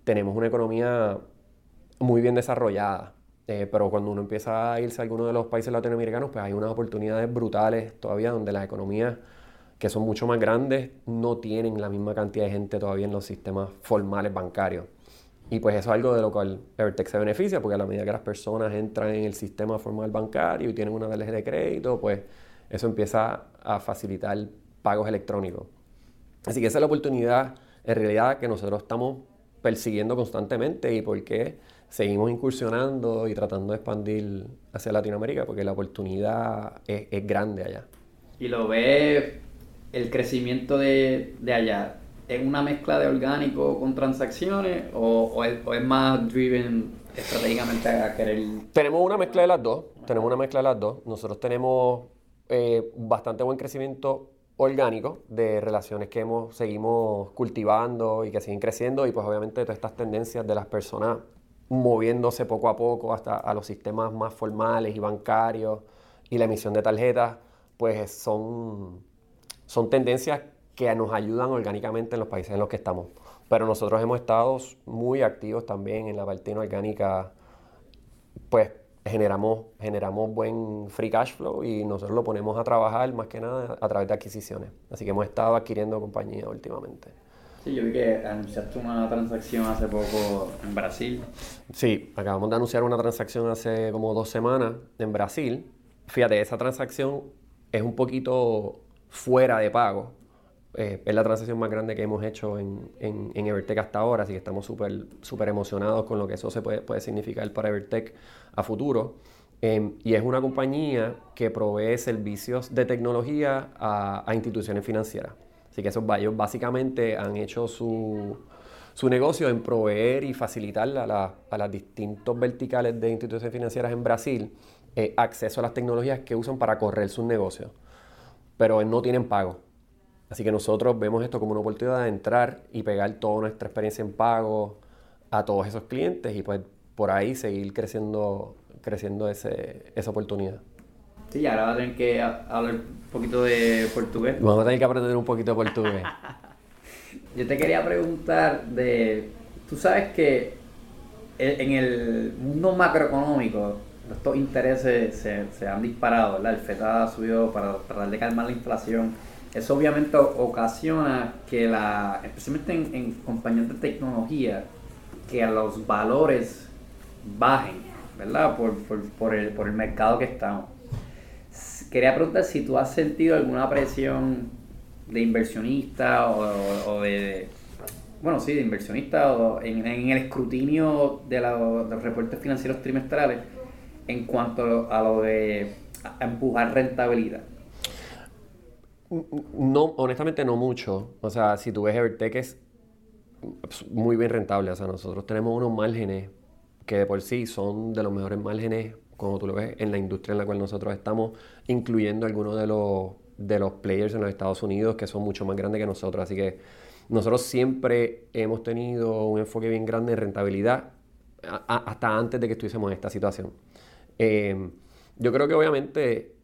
S2: tenemos una economía muy bien desarrollada, eh, pero cuando uno empieza a irse a alguno de los países latinoamericanos, pues hay unas oportunidades brutales todavía donde las economías que son mucho más grandes no tienen la misma cantidad de gente todavía en los sistemas formales bancarios. y pues eso es algo de lo cual Evertech se beneficia, porque a la medida que las personas entran en el sistema formal bancario y tienen una tarjeta de crédito, pues eso empieza a facilitar pagos electrónicos. Así que esa es la oportunidad en realidad que nosotros estamos persiguiendo constantemente y por qué seguimos incursionando y tratando de expandir hacia Latinoamérica, porque la oportunidad es, grande allá.
S1: Y lo ve el crecimiento de, de allá ¿Es una mezcla de orgánico con transacciones o, es, más driven estratégicamente a querer...?
S2: Tenemos una mezcla de las dos, tenemos una mezcla de las dos. Nosotros tenemos eh, bastante buen crecimiento orgánico de relaciones que hemos, seguimos cultivando y que siguen creciendo y pues obviamente todas estas tendencias de las personas moviéndose poco a poco hasta a los sistemas más formales y bancarios y la emisión de tarjetas, pues son, son tendencias que nos ayudan orgánicamente en los países en los que estamos. Pero nosotros hemos estado muy activos también en la parte orgánica, pues generamos, generamos buen free cash flow y nosotros lo ponemos a trabajar más que nada a través de adquisiciones. Así que hemos estado adquiriendo compañías últimamente.
S1: Sí, yo vi que anunciaste una transacción hace poco en Brasil.
S2: Sí, acabamos de anunciar una transacción hace como dos semanas en Brasil. Fíjate, esa transacción es un poquito fuera de pago, eh, es la transacción más grande que hemos hecho en, en, Evertech hasta ahora, así que estamos súper emocionados con lo que eso se puede, puede significar para Evertech a futuro. Em, y es una compañía que provee servicios de tecnología a, a instituciones financieras. Así que esos ellos básicamente han hecho su, su negocio en proveer y facilitar a, a las distintos verticales de instituciones financieras en Brasil eh, acceso a las tecnologías que usan para correr sus negocios. Pero no tienen pago. Así que nosotros vemos esto como una oportunidad de entrar y pegar toda nuestra experiencia en pago a todos esos clientes y pues por ahí seguir creciendo, creciendo ese, esa oportunidad.
S1: Sí, ahora va a tener que hablar un poquito de portugués.
S2: Vamos a tener que aprender un poquito de portugués.
S1: Yo te quería preguntar de, tú sabes que en el mundo macroeconómico estos intereses se, se han disparado, ¿verdad? El FED ha subido para tratar de calmar la inflación eso obviamente ocasiona que la, especialmente en, compañías de tecnología, que los valores bajen, ¿verdad? Por, por, por, el, por el mercado que estamos. Quería preguntar si tú has sentido alguna presión de inversionista o, de, bueno, sí, de inversionista o en, el escrutinio de, los reportes financieros trimestrales en cuanto a lo de empujar rentabilidad.
S2: No, honestamente no mucho. O sea, si tú ves Evertech es muy bien rentable. O sea, nosotros tenemos unos márgenes que de por sí son de los mejores márgenes, como tú lo ves, en la industria en la cual nosotros estamos, incluyendo algunos de los, de los players en los Estados Unidos que son mucho más grandes que nosotros. Así que nosotros siempre hemos tenido un enfoque bien grande en rentabilidad hasta antes de que estuviésemos en esta situación. Eh, yo creo que obviamente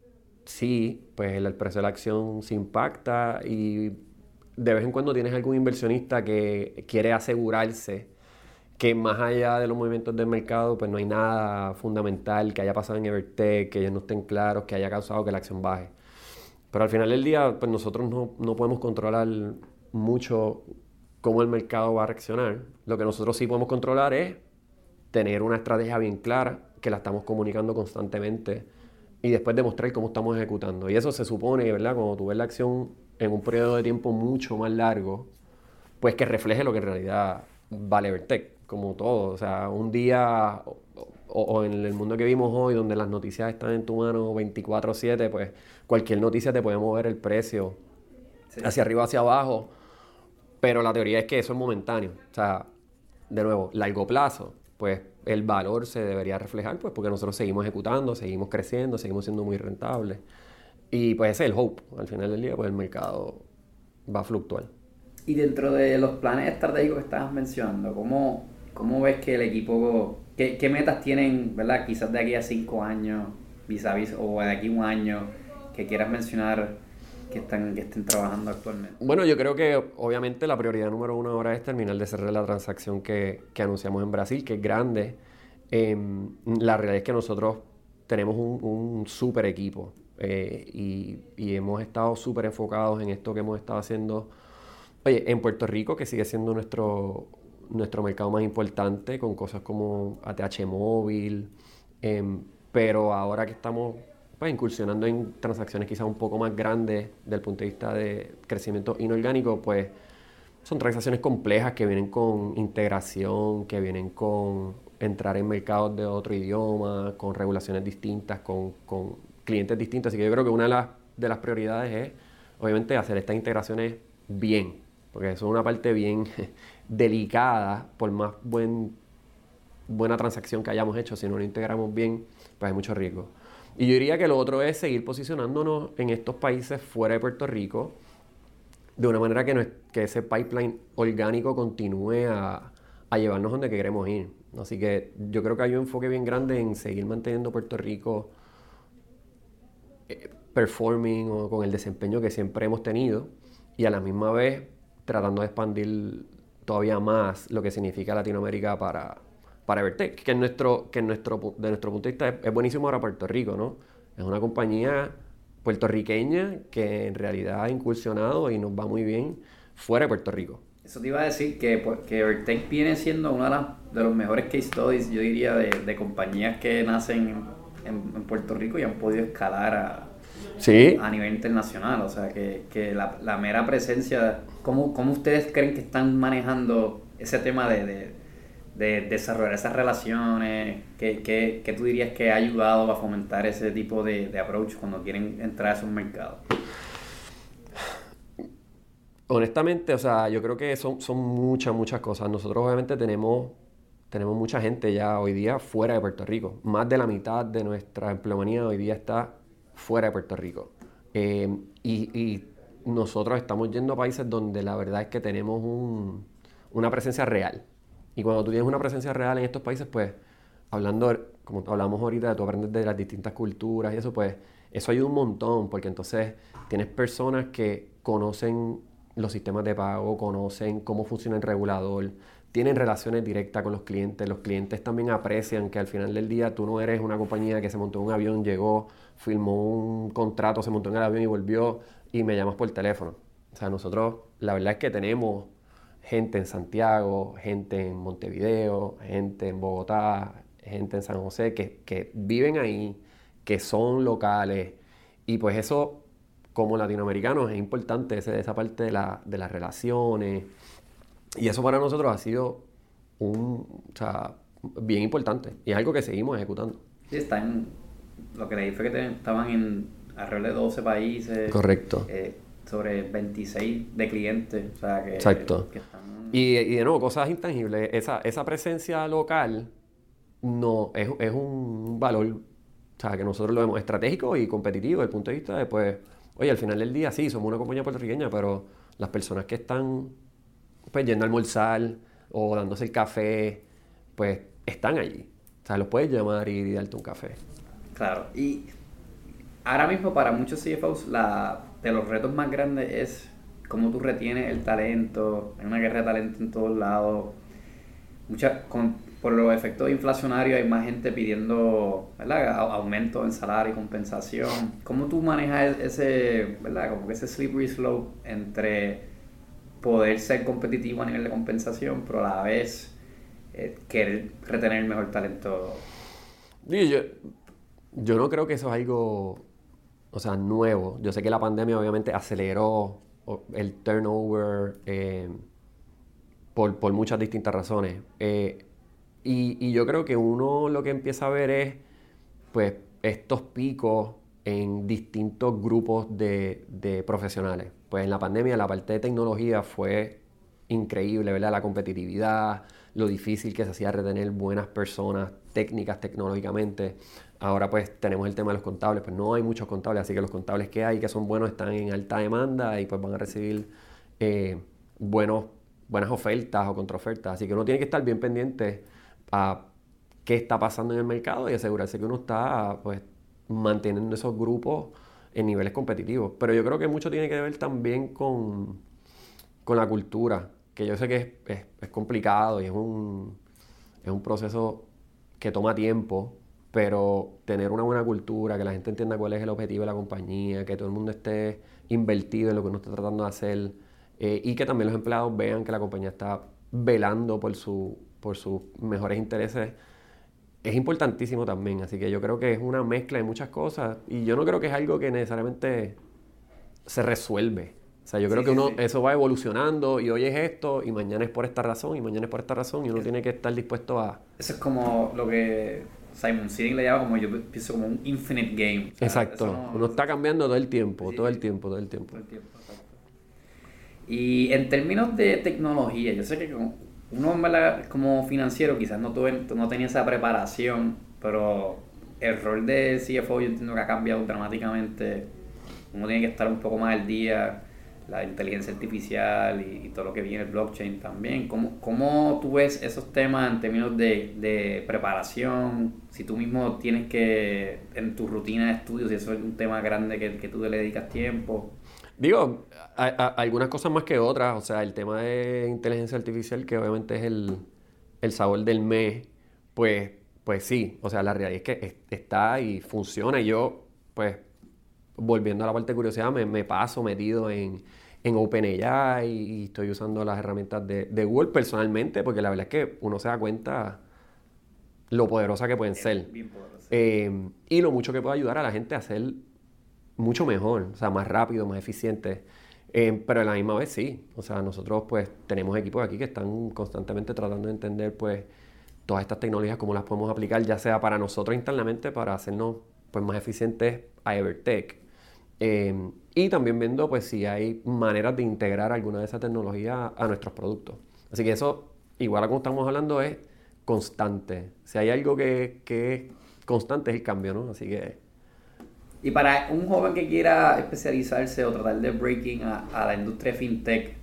S2: sí, pues el precio de la acción se impacta y de vez en cuando tienes algún inversionista que quiere asegurarse que más allá de los movimientos del mercado, pues no hay nada fundamental que haya pasado en Evertech, que ellos no estén claros, que haya causado que la acción baje. Pero al final del día, pues nosotros no, no podemos controlar mucho cómo el mercado va a reaccionar. Lo que nosotros sí podemos controlar es tener una estrategia bien clara, que la estamos comunicando constantemente y después demostrar cómo estamos ejecutando. Y eso se supone, ¿verdad? Cuando tú ves la acción en un periodo de tiempo mucho más largo, pues que refleje lo que en realidad vale Vertec, como todo. O sea, un día o, en el mundo que vimos hoy, donde las noticias están en tu mano 24/7, pues cualquier noticia te puede mover el precio hacia arriba, hacia abajo. Pero la teoría es que eso es momentáneo. O sea, de nuevo, largo plazo, pues el valor se debería reflejar, pues porque nosotros seguimos ejecutando, seguimos creciendo, seguimos siendo muy rentables. Y pues ese es el hope. Al final del día, pues el mercado va a fluctuar.
S1: Y dentro de los planes estratégicos que estabas mencionando, ¿cómo, cómo ves que el equipo, qué, qué, metas tienen, verdad? Quizás de aquí a cinco años, vis a vis, o de aquí a un año, que quieras mencionar que, están, que estén trabajando actualmente?
S2: Bueno, yo creo que obviamente la prioridad número uno ahora es terminar de cerrar la transacción que, que anunciamos en Brasil, que es grande. Em, la realidad es que nosotros tenemos un, un súper equipo eh, y, y, hemos estado súper enfocados en esto que hemos estado haciendo. Oye, en Puerto Rico, que sigue siendo nuestro, nuestro mercado más importante con cosas como ATH móvil, em, pero ahora que estamos pues, incursionando en transacciones quizás un poco más grandes desde el punto de vista de crecimiento inorgánico, pues son transacciones complejas que vienen con integración, que vienen con entrar en mercados de otro idioma, con regulaciones distintas, con, con clientes distintos. Así que yo creo que una de las, de las prioridades es, obviamente, hacer estas integraciones bien, porque eso es una parte bien delicada, por más buen, buena transacción que hayamos hecho, si no lo integramos bien, pues hay mucho riesgo. Y yo diría que lo otro es seguir posicionándonos en estos países fuera de Puerto Rico, de una manera que, no que ese pipeline orgánico continúe a, a llevarnos donde queremos ir. Así que yo creo que hay un enfoque bien grande en seguir manteniendo Puerto Rico eh, performing o con el desempeño que siempre hemos tenido y a la misma vez tratando de expandir todavía más lo que significa Latinoamérica para, para Evertech, que, en nuestro, que nuestro, de nuestro punto de vista es, buenísimo para Puerto Rico, ¿no? Es una compañía puertorriqueña que en realidad ha incursionado y nos va muy bien fuera de Puerto Rico.
S1: Eso te iba a decir que, pues, que Evertech viene siendo uno de, de, los mejores case studies, yo diría, de, de compañías que nacen en, en, Puerto Rico y han podido escalar a, a nivel internacional. O sea, que, que la, la, mera presencia, ¿cómo, ¿cómo, ustedes creen que están manejando ese tema de, de desarrollar esas relaciones? ¿Qué, ¿Qué, qué, tú dirías que ha ayudado a fomentar ese tipo de, de approach cuando quieren entrar a esos mercados?
S2: Honestamente, o sea, yo creo que son, son muchas, muchas cosas. Nosotros obviamente tenemos, tenemos mucha gente ya hoy día fuera de Puerto Rico. Más de la mitad de nuestra empleomanía hoy día está fuera de Puerto Rico. Eh, y, y, nosotros estamos yendo a países donde la verdad es que tenemos un, una presencia real. Y cuando tú tienes una presencia real en estos países, pues, hablando, como hablamos ahorita, tú aprendes de las distintas culturas y eso, pues, eso ayuda un montón, porque entonces tienes personas que conocen los sistemas de pago, conocen cómo funciona el regulador, tienen relaciones directas con los clientes. Los clientes también aprecian que al final del día tú no eres una compañía que se montó en un avión, llegó, firmó un contrato, se montó en el avión y volvió y me llamas por teléfono. O sea, nosotros la verdad es que tenemos gente en Santiago, gente en Montevideo, gente en Bogotá, gente en San José que, que viven ahí, que son locales. Y pues eso como latinoamericanos es importante ese, esa parte de, la, de, las relaciones. Y eso para nosotros ha sido un, o sea, bien importante y es algo que seguimos ejecutando.
S1: Sí, está en, lo que leí fue que estaban en alrededor de 12 países.
S2: Correcto.
S1: Eh, sobre 26 de clientes. O sea, que,
S2: Exacto. y, y, de nuevo, cosas intangibles. Esa, esa presencia local no es, es un valor o sea, que nosotros lo vemos estratégico y competitivo desde el punto de vista de, pues, Oye, al final del día sí, somos una compañía puertorriqueña, pero las personas que están pues yendo a almorzar o dándose el café, pues están allí. O sea, los puedes llamar y, darte un café.
S1: Claro, y ahora mismo para muchos CFOs la, de los retos más grandes es cómo tú retienes el talento, hay una guerra de talento en todos lados. Mucha, con, por los efectos inflacionarios hay más gente pidiendo ¿verdad? aumento en salario y compensación. ¿Cómo tú manejas ese, ¿verdad? Como que ese slippery slope entre poder ser competitivo a nivel de compensación, pero a la vez eh, querer retener el mejor talento?
S2: Yo, yo no creo que eso es algo, o sea, nuevo. Yo sé que la pandemia obviamente aceleró el turnover eh, por, por, muchas distintas razones. Eh, y, yo creo que uno lo que empieza a ver es, pues, estos picos en distintos grupos de, de, profesionales. Pues en la pandemia la parte de tecnología fue increíble, ¿verdad? La competitividad, lo difícil que se hacía retener buenas personas técnicas tecnológicamente. Ahora pues tenemos el tema de los contables, pues no hay muchos contables, así que los contables que hay que son buenos están en alta demanda y pues van a recibir eh, buenos, buenas ofertas o contraofertas. Así que uno tiene que estar bien pendiente a qué está pasando en el mercado y asegurarse que uno está pues, manteniendo esos grupos en niveles competitivos. Pero yo creo que mucho tiene que ver también con, con la cultura, que yo sé que es, es, complicado y es un, es un proceso que toma tiempo, pero tener una buena cultura, que la gente entienda cuál es el objetivo de la compañía, que todo el mundo esté invertido en lo que uno está tratando de hacer eh, y que también los empleados vean que la compañía está velando por, su, por sus mejores intereses, es importantísimo también. Así que yo creo que es una mezcla de muchas cosas y yo no creo que es algo que necesariamente se resuelve. O sea, yo creo que uno, eso va evolucionando y hoy es esto y mañana es por esta razón y mañana es por esta razón y uno tiene que estar dispuesto a...
S1: Eso es como lo que Simon Sinek le llama como yo pienso como un infinite game.
S2: exacto. uno está cambiando todo el tiempo, todo el tiempo, todo el tiempo. Todo el tiempo
S1: y en términos de tecnología, yo sé que uno como financiero quizás no, tuve, no tenía esa preparación, pero el rol de CFO yo entiendo que ha cambiado dramáticamente. Uno tiene que estar un poco más al día, la inteligencia artificial y, todo lo que viene el blockchain también. ¿Cómo, ¿Cómo tú ves esos temas en términos de, de preparación? Si tú mismo tienes que, en tu rutina de estudios, si eso es un tema grande que, que tú le dedicas tiempo.
S2: Digo, algunas cosas más que otras. O sea, el tema de inteligencia artificial, que obviamente es el, sabor del mes, pues, pues sí. O sea, la realidad es que está y funciona. Yo, pues, volviendo a la parte de curiosidad, me, paso metido en, en OpenAI y estoy usando las herramientas de, Google personalmente, porque la verdad es que uno se da cuenta lo poderosa que pueden ser. Eh, y lo mucho que puede ayudar a la gente a hacer mucho mejor, o sea, más rápido, más eficiente. Eh, pero a la misma vez sí, o sea, nosotros pues tenemos equipos aquí que están constantemente tratando de entender pues todas estas tecnologías, cómo las podemos aplicar, ya sea para nosotros internamente, para hacernos pues más eficientes a Evertech. Eh, y también viendo pues si hay maneras de integrar alguna de esas tecnologías a nuestros productos. Así que eso, igual a como estamos hablando, es constante. Si hay algo que, que es constante es el cambio, ¿no? Así que
S1: y para un joven que quiera especializarse o tratar de breaking a, la industria fintech,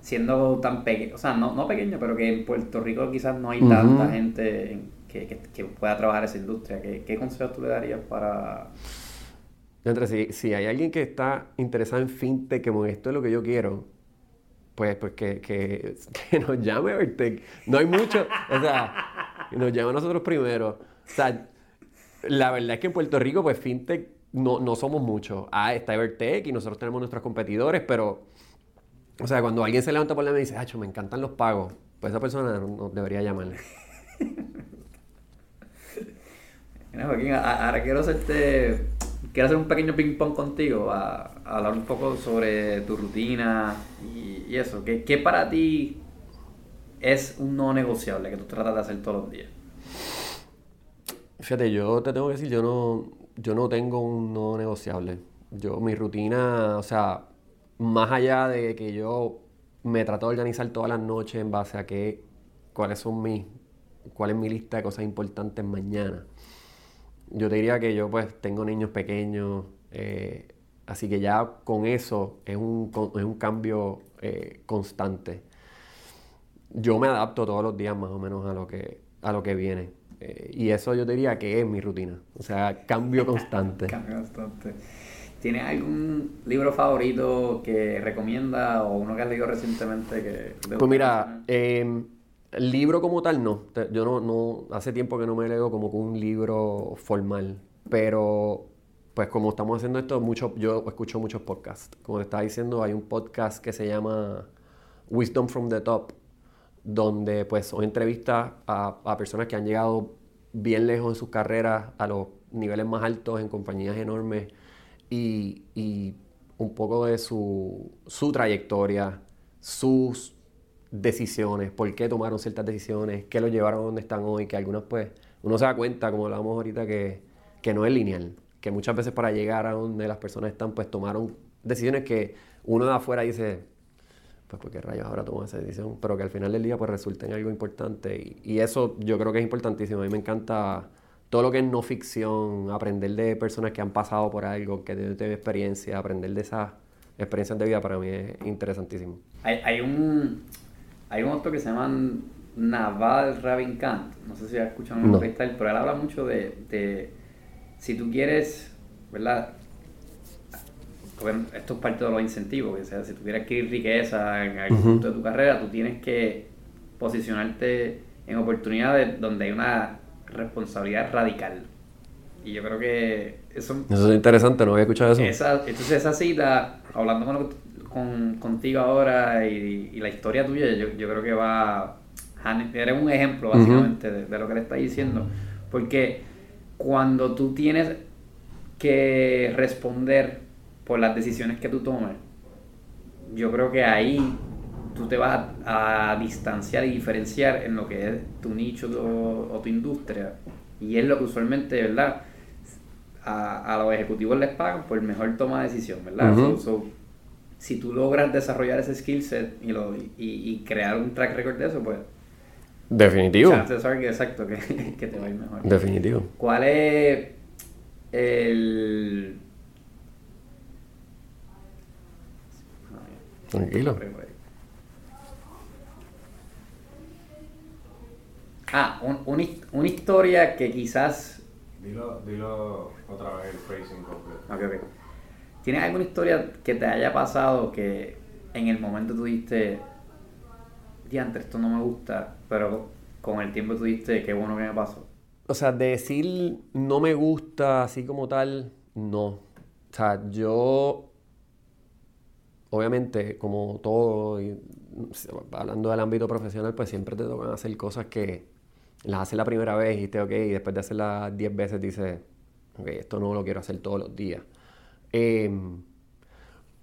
S1: siendo tan pequeño, o sea, no, no pequeño, pero que en Puerto Rico quizás no hay tanta gente que, que, pueda trabajar esa industria, ¿qué, qué consejos tú le darías para...?
S2: Entre si, si hay alguien que está interesado en fintech, como esto es lo que yo quiero, pues, pues que, que, que nos llame a Vertec. No hay mucho, o sea, nos llame a nosotros primero. O sea, la verdad es que en Puerto Rico, pues fintech no, no somos muchos. Ah, está Evertech y nosotros tenemos nuestros competidores, pero, o sea, cuando alguien se levanta por la mesa y dice, Hacho, me encantan los pagos, pues esa persona no, debería llamarle.
S1: Mira, Joaquín, ahora quiero hacerte, quiero hacer un pequeño ping pong contigo, hablar un poco sobre tu rutina y, eso. ¿Qué, ¿Qué para ti es un no negociable que tú tratas de hacer todos los días?
S2: Fíjate, yo te tengo que decir, yo no, yo no tengo un no negociable. Yo, mi rutina, o sea, más allá de que yo me trato de organizar todas las noches en base a qué, cuáles son mis, cuál es mi lista de cosas importantes mañana. Yo te diría que yo pues tengo niños pequeños, eh, así que ya con eso es un, es un cambio eh, constante. Yo me adapto todos los días más o menos a lo que, a lo que viene. Eh, y eso yo diría que es mi rutina. O sea, cambio constante.
S1: cambio constante. ¿Tienes algún libro favorito que recomienda o uno que has leído recientemente que...
S2: Pues mira, eh, libro como tal no. Yo no, no, hace tiempo que no me leo como un libro formal. Pero, pues como estamos haciendo esto, mucho, yo escucho muchos podcasts. Como te estaba diciendo, hay un podcast que se llama Wisdom from the Top donde pues son entrevistas a, personas que han llegado bien lejos en sus carreras, a los niveles más altos en compañías enormes y, un poco de su, trayectoria, sus decisiones, por qué tomaron ciertas decisiones, qué los llevaron a donde están hoy, que algunas pues uno se da cuenta, como hablábamos ahorita, que, que no es lineal, que muchas veces para llegar a donde las personas están pues tomaron decisiones que uno de afuera dice, pues porque rayos ahora tomo esa decisión, pero que al final del día pues resulta en algo importante y, eso yo creo que es importantísimo. A mí me encanta todo lo que es no ficción, aprender de personas que han pasado por algo, que tienen experiencia, aprender de esas experiencias de vida para mí es interesantísimo.
S1: Hay, hay un hay un autor que se llama Naval Ravikant, no sé si has escuchado un no. pero él habla mucho de, de si tú quieres, ¿verdad? esto es parte de los incentivos, o sea, si tú quieres adquirir riqueza en algún punto de tu carrera, tú tienes que posicionarte en oportunidades donde hay una responsabilidad radical. Y yo creo que eso...
S2: Eso es interesante, no había escuchado eso.
S1: Esa, entonces esa cita, hablando con, con, contigo ahora y, la historia tuya, yo, yo creo que va... Eres un ejemplo, básicamente, de, lo que le está diciendo. Porque cuando tú tienes que responder por las decisiones que tú tomes, yo creo que ahí tú te vas a, distanciar y diferenciar en lo que es tu nicho o tu industria. Y es lo que usualmente, ¿verdad? A, los ejecutivos les pagan por mejor toma de decisión, ¿verdad? Si tú logras desarrollar ese skill set y, lo, y, crear un track record de eso, pues...
S2: Definitivo.
S1: exacto, que, que te va a ir mejor.
S2: Definitivo.
S1: ¿Cuál es el...
S2: Tranquilo.
S1: Ah, una historia que quizás...
S3: Dilo, dilo otra vez el phrasing completo.
S1: Ok, ok. ¿Tienes alguna historia que te haya pasado que en el momento tú dijiste, diantre, esto no me gusta, pero con el tiempo tú dijiste, qué bueno que me pasó?
S2: O sea, decir no me gusta así como tal, no. O sea, yo, obviamente, como todo, hablando del ámbito profesional, pues siempre te tocan hacer cosas que las haces la primera vez y dices, ok, y después de hacerlas 10 veces dices, ok, esto no lo quiero hacer todos los días. Em,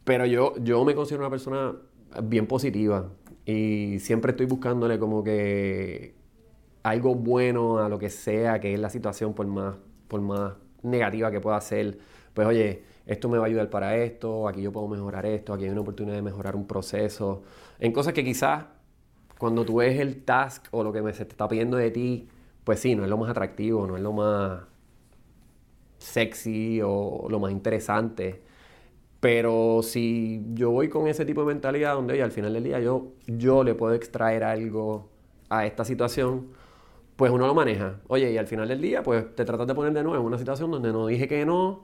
S2: pero yo, yo me considero una persona bien positiva y siempre estoy buscándole como que algo bueno a lo que sea que es la situación por más, por más negativa que pueda ser. Pues oye, esto me va a ayudar para esto, aquí yo puedo mejorar esto, aquí hay una oportunidad de mejorar un proceso. En cosas que quizás cuando tú ves el task o lo que se te está pidiendo de ti, pues sí, no es lo más atractivo, no es lo más sexy o lo más interesante. Pero si yo voy con ese tipo de mentalidad donde oye, al final del día yo, yo le puedo extraer algo a esta situación, pues uno lo maneja. Oye, y al final del día, pues te tratas de poner de nuevo en una situación donde no dije que no,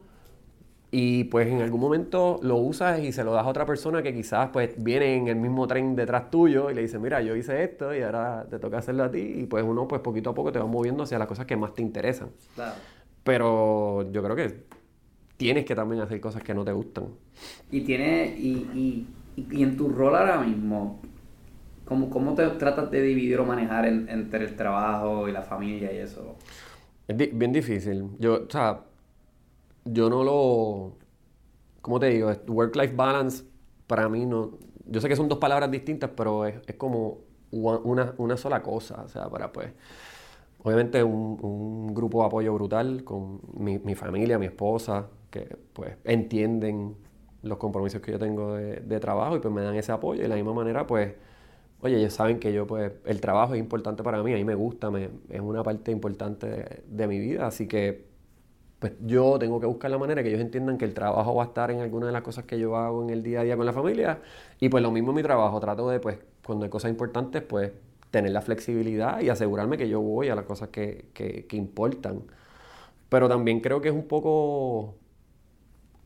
S2: y pues en algún momento lo usas y se lo das a otra persona que quizás pues viene en el mismo tren detrás tuyo y le dice, mira, yo hice esto y ahora te toca hacerlo a ti y pues uno pues poquito a poco te va moviendo hacia las cosas que más te interesan. Claro. Pero yo creo que tienes que también hacer cosas que no te gustan.
S1: Y tiene, y, y, y en tu rol ahora mismo, ¿cómo, cómo te tratas de dividir o manejar entre el trabajo y la familia y eso?
S2: Es bien difícil. Yo, o sea, yo no lo. ¿Cómo te digo? Work-life balance para mí no. Yo sé que son dos palabras distintas, pero es, como una, sola cosa. O sea, para pues. Obviamente un, grupo de apoyo brutal con mi, familia, mi esposa, que pues entienden los compromisos que yo tengo de, trabajo y pues me dan ese apoyo. Y de la misma manera, pues, oye, ellos saben que yo, pues, el trabajo es importante para mí, a mí me gusta, me, es una parte importante de mi vida, así que pues yo tengo que buscar la manera que ellos entiendan que el trabajo va a estar en alguna de las cosas que yo hago en el día a día con la familia. Y pues lo mismo en mi trabajo, trato de, pues, cuando hay cosas importantes, pues tener la flexibilidad y asegurarme que yo voy a las cosas que, que, que importan. Pero también creo que es un poco,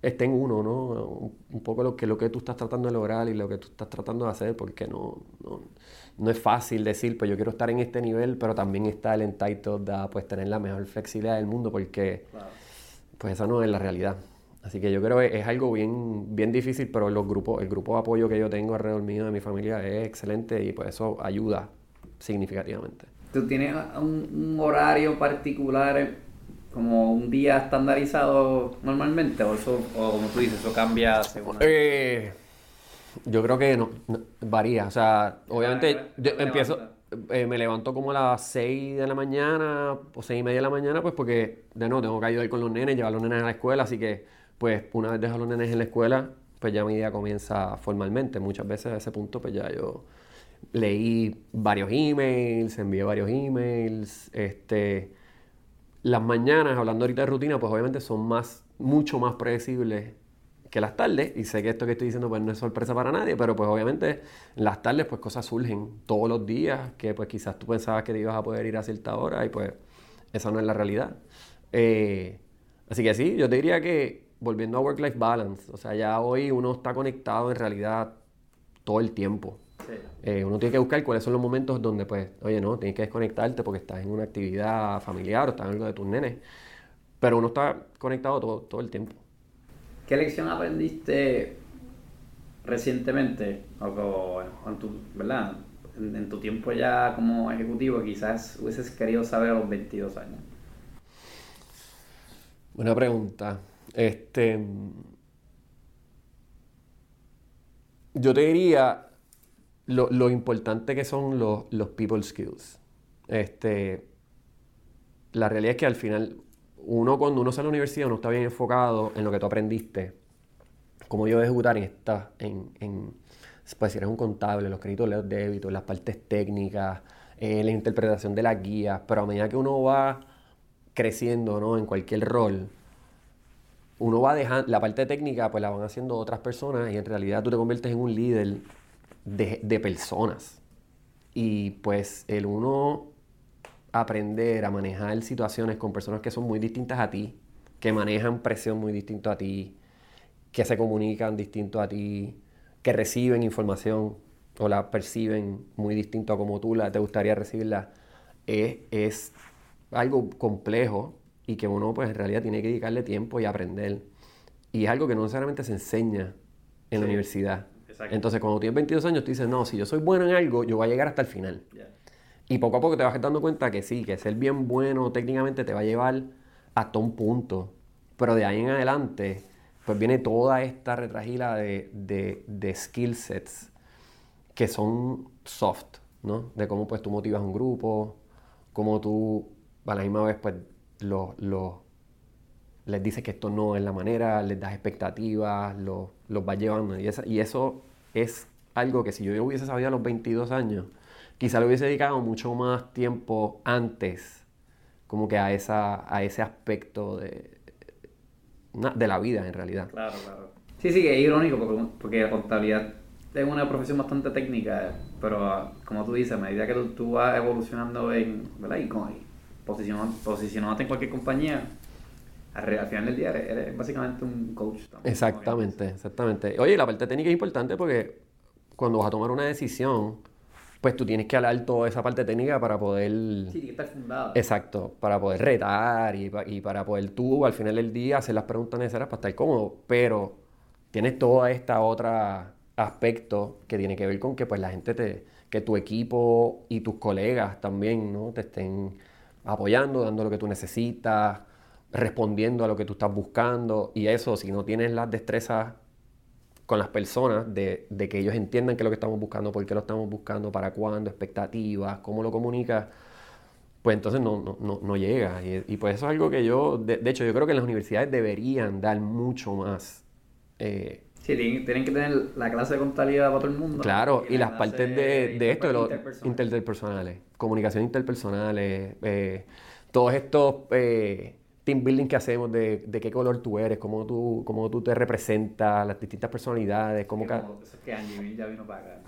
S2: está en uno, ¿no? Un, poco lo que, lo que tú estás tratando de lograr y lo que tú estás tratando de hacer, porque no, no, no es fácil decir, pues yo quiero estar en este nivel, pero también está el entitled de pues, tener la mejor flexibilidad del mundo, porque pues esa no es la realidad. Así que yo creo que es algo bien, bien difícil, pero los grupos, el grupo de apoyo que yo tengo alrededor mío de mi familia es excelente y pues eso ayuda significativamente.
S1: ¿Tú tienes un, horario particular, como un día estandarizado normalmente? ¿O, eso, o como tú dices, eso cambia según...
S2: Eh, yo creo que no, varía. O sea, obviamente yo empiezo eh, me levanto como a las 6 de la mañana o 6 y media de la mañana, pues porque de nuevo tengo que ayudar con los nenes, llevar a los nenes a la escuela, así que pues una vez dejo a los nenes en la escuela, pues ya mi día comienza formalmente. Muchas veces a ese punto pues ya yo leí varios emails, envié varios emails, este... Las mañanas, hablando ahorita de rutina, pues obviamente son más, mucho más predecibles que las tardes, y sé que esto que estoy diciendo pues no es sorpresa para nadie, pero pues obviamente en las tardes pues cosas surgen todos los días que pues quizás tú pensabas que te ibas a poder ir a cierta hora y pues esa no es la realidad. Eh, así que sí, yo te diría que volviendo a work-life balance, o sea, ya hoy uno está conectado en realidad todo el tiempo. Eh, uno tiene que buscar cuáles son los momentos donde, pues, oye, no, tienes que desconectarte porque estás en una actividad familiar o estás en algo de tus nenes. Pero uno está conectado todo, todo el tiempo.
S1: ¿Qué lección aprendiste recientemente, o, o en tu, ¿verdad? En, en tu tiempo ya como ejecutivo, quizás hubieses querido saber a los 22 años?
S2: Buena pregunta. Este. Yo te diría lo, lo importante que son los, los people skills. Este. La realidad es que al final, uno cuando uno sale a la universidad, uno está bien enfocado en lo que tú aprendiste. Como yo de ejecutar en esta, en, en, pues si eres un contable, los créditos, los débitos, las partes técnicas, eh, la interpretación de las guías, pero a medida que uno va creciendo, ¿no? En cualquier rol, uno va dejando, la parte técnica pues la van haciendo otras personas y en realidad tú te conviertes en un líder de, de personas. Y pues el uno aprender a manejar situaciones con personas que son muy distintas a ti, que manejan presión muy distinto a ti, que se comunican distinto a ti, que reciben información o la perciben muy distinto a como tú la, te gustaría recibirla, es, es algo complejo y que uno pues en realidad tiene que dedicarle tiempo y aprender. Y es algo que no necesariamente se enseña en la universidad.
S1: Exacto.
S2: Entonces cuando tienes 22 años tú dices, no, si yo soy bueno en algo, yo voy a llegar hasta el final.
S1: Ya.
S2: Y poco a poco te vas dando cuenta que sí, que ser bien bueno técnicamente te va a llevar hasta un punto. Pero de ahí en adelante, pues viene toda esta retragila de, de, de skill sets que son soft, ¿no? De cómo pues tú motivas un grupo, cómo tú a la misma vez pues lo- lo- les dices que esto no es la manera, les das expectativas, lo- los vas llevando. Y, esa- y eso es algo que si yo hubiese sabido a los 22 años, quizá le hubiese dedicado mucho más tiempo antes, como que a, esa, a ese aspecto de, de la vida en realidad.
S1: Claro, claro. Sí, sí, es irónico porque, porque la contabilidad es una profesión bastante técnica, pero ah, como tú dices, a medida que tú, tú vas evolucionando en, ¿verdad? Y, posicionándote en cualquier compañía, al, final del día eres, eres básicamente un coach. también,
S2: Exactamente, exactamente. Oye, la parte técnica es importante porque cuando vas a tomar una decisión, pues tú tienes que hablar toda esa parte técnica para poder...
S1: Sí, tiene que estar fundada.
S2: Exacto, para poder retar y, y para poder tú al final del día hacer las preguntas necesarias para estar cómodo, pero tienes todo este otro aspecto que tiene que ver con que pues la gente te, que tu equipo y tus colegas también, ¿no? Te estén apoyando, dando lo que tú necesitas, respondiendo a lo que tú estás buscando y eso, si no tienes las destrezas con las personas de, de que ellos entiendan qué es lo que estamos buscando, por qué lo estamos buscando, para cuándo, expectativas, cómo lo comunicas, pues entonces no, no, no, no llega. Y, y pues eso es algo que yo, de, de hecho, yo creo que las universidades deberían dar mucho más. eh,
S1: Sí, tienen, tienen que tener la clase de contabilidad para todo el mundo.
S2: claro, y
S1: la
S2: las partes de, de esto, de los
S1: interpersonal.
S2: interpersonales, comunicación interpersonales, eh, todos estos eh, team building que hacemos de, de qué color tú eres, cómo tú, cómo tú te representas, las distintas personalidades, cómo ca-
S1: Eso es que Angie ya vino para acá.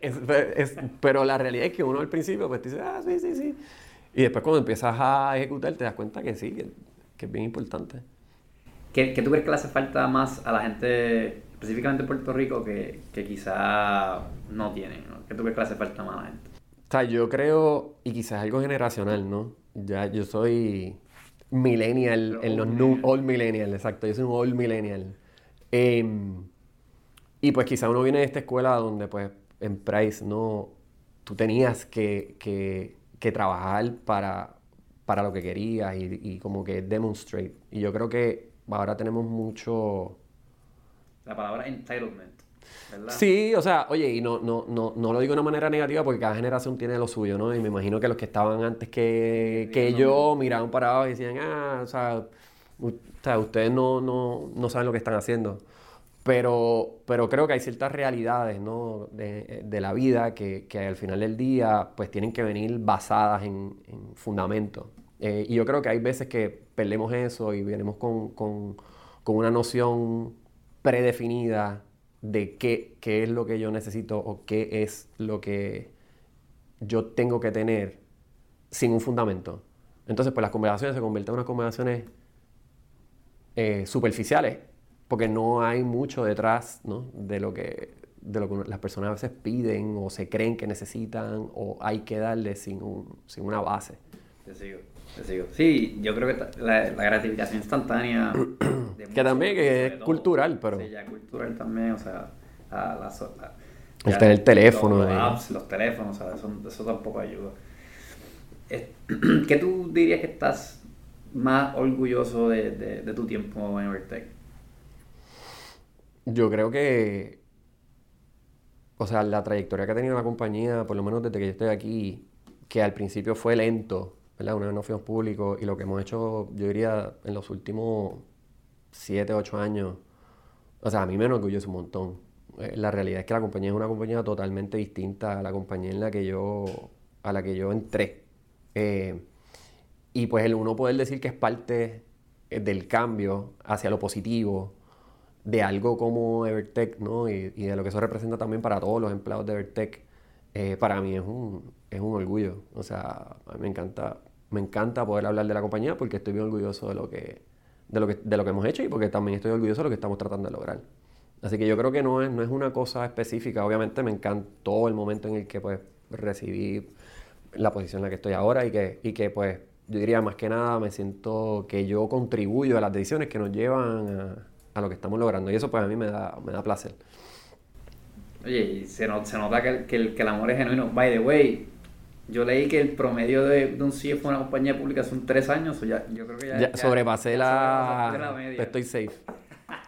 S2: Pero la realidad es que uno al principio pues dice, ah, sí, sí, sí. Y después cuando empiezas a ejecutar te das cuenta que sí, que, que es bien importante.
S1: ¿Qué, qué tú crees que le hace falta más a la gente, específicamente en Puerto Rico, que, que quizá no tienen? ¿no? ¿Qué tú crees que le hace falta más a la gente?
S2: O sea, yo creo, y quizás algo generacional, ¿no? Ya yo soy millennial en los
S1: millennial.
S2: old millennial, exacto, yo soy un old millennial. Em, y pues quizás uno viene de esta escuela donde pues en Price no, tú tenías que, que, que trabajar para, para lo que querías y, y como que demonstrate. Y yo creo que ahora tenemos mucho...
S1: La palabra entitlement, ¿verdad?
S2: Sí, o sea, oye, y no, no, no, no lo digo de una manera negativa porque cada generación tiene lo suyo, ¿no? Y me imagino que los que estaban antes que, que
S1: Sí, no.
S2: yo miraban para abajo y decían, ah, o sea, u- o sea, ustedes no, no, no saben lo que están haciendo. Pero, pero creo que hay ciertas realidades, ¿no? de, de la vida que, que al final del día, pues tienen que venir basadas en, en fundamentos. Eh, y yo creo que hay veces que perdemos eso y venimos con, con, con una noción predefinida de qué, qué es lo que yo necesito o qué es lo que yo tengo que tener sin un fundamento. Entonces, pues las conversaciones se convierten en unas conversaciones eh, superficiales, porque no hay mucho detrás ¿no? de lo que de lo que las personas a veces piden o se creen que necesitan o hay que darle sin, un, sin una base.
S1: Sí, yo creo que la, la gratificación instantánea...
S2: Que también que es
S1: todo,
S2: cultural, pero-
S1: Sí, ya cultural también, o sea... la- la
S2: El tener teléfono,
S1: Los, los apps, los teléfonos, ¿sabes? Eso, eso tampoco ayuda. ¿Qué tú dirías que estás más orgulloso de, de- de tu tiempo en Evertech?
S2: Yo creo que, o sea, la trayectoria que ha tenido la compañía, por lo menos desde que yo estoy aquí, que al principio fue lento, ¿verdad? Una vez nos fuimos públicos y lo que hemos hecho, yo diría, en los últimos 7, 8 años, o sea, a mí me enorgullece un montón. Eh, La realidad es que la compañía es una compañía totalmente distinta a la compañía en la que yo, a la que yo entré. Eh, y pues el uno poder decir que es parte eh, del cambio hacia lo positivo de algo como Evertech, ¿no? Y, y de lo que eso representa también para todos los empleados de Evertech, eh, para mí es un, es un orgullo. O sea, a mí me encanta, me encanta poder hablar de la compañía porque estoy bien orgulloso de lo que, de lo que, de lo que hemos hecho y porque también estoy orgulloso de lo que estamos tratando de lograr. Así que yo creo que no es, no es una cosa específica. Obviamente me encantó el momento en el que pues recibí la posición en la que estoy ahora y que, y que pues yo diría más que nada me siento que yo contribuyo a las decisiones que nos llevan a, a lo que estamos logrando y eso pues a mí me da, me da placer.
S1: Oye, y se, no- se nota que que, que el amor es genuino. By the way, yo leí que el promedio de, de un CFO en una compañía pública son tres años. o ya, yo creo que ya,
S2: Ya
S1: ya-
S2: sobrepasé la...
S1: la media.
S2: Estoy safe.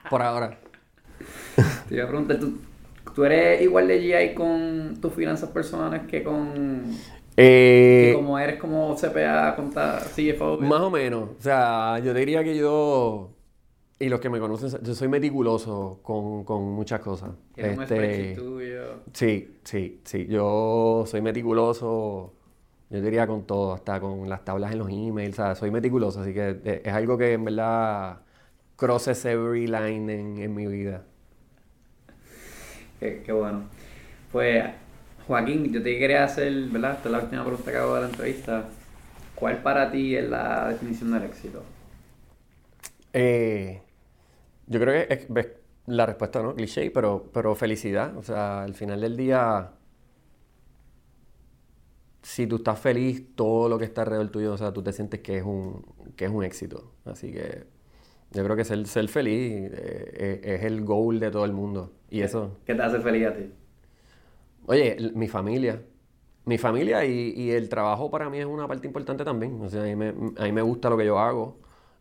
S2: Por ahora.
S1: Te iba a preguntar, ¿tú, tú eres igual de GI con tus finanzas personales que con...
S2: Eh,
S1: que como eres como CPA, conta CFO?
S2: Más o menos. O sea, yo diría que yo, y los que me conocen, yo soy meticuloso con, con muchas cosas.
S1: Un
S2: Este,
S1: spreadsheet tuyo.
S2: sí, sí, sí. Yo soy meticuloso, yo diría con todo, hasta con las tablas en los emails, o sea, soy meticuloso, así que eh, es algo que en verdad crosses every line en, en mi vida.
S1: Qué, qué bueno. Pues, Joaquín, yo te quería hacer, ¿verdad? Esta es la última pregunta que hago de la entrevista. ¿Cuál para ti es la definición del éxito?
S2: Eh, yo creo que es, la respuesta, ¿no? Cliché, pero, pero felicidad. O sea, al final del día, si tú estás feliz, todo lo que está alrededor tuyo, o sea, tú te sientes que es un, que es un éxito. Así que yo creo que ser, ser feliz eh, es, es el goal de todo el mundo. Y eso,
S1: ¿Qué te hace feliz a ti?
S2: Oye, mi familia. Mi familia y, y el trabajo para mí es una parte importante también. O sea, a mí me, a mí me gusta lo que yo hago.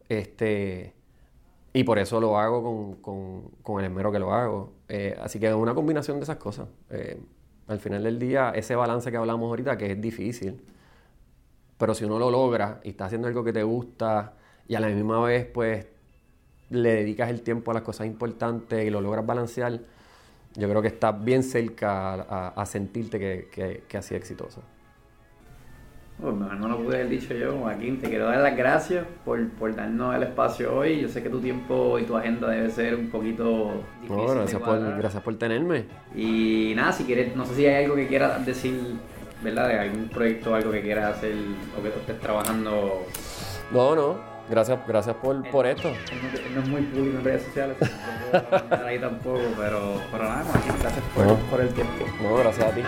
S2: Este, y por eso lo hago con, con- el esmero que lo hago. Eh, así que es una combinación de esas cosas. Eh, al final del día, ese balance que hablamos ahorita, que es difícil, pero si uno lo logra y está haciendo algo que te gusta y a la misma vez, pues, le dedicas el tiempo a las cosas importantes y lo logras balancear, yo creo que estás bien cerca a, sentirte que, que, sido exitoso.
S1: Pues mejor no lo pude haber dicho yo, Joaquín. Te quiero dar las gracias por, por darnos el espacio hoy. Yo sé que tu tiempo y tu agenda debe ser un poquito difícil.
S2: No,
S1: de
S2: gracias, por,
S1: cuadrar.
S2: gracias por tenerme.
S1: Y nada, si quieres, no sé si hay algo que quieras decir, ¿verdad? De algún proyecto, algo que quieras hacer o que tú estés trabajando.
S2: No, no. Gracias, gracias por, por esto.
S1: Él no, él no es muy público en redes sociales, no puedo ahí tampoco, pero, pero nada, Joaquín, gracias por,
S2: No.
S1: por el tiempo.
S2: No, gracias a ti.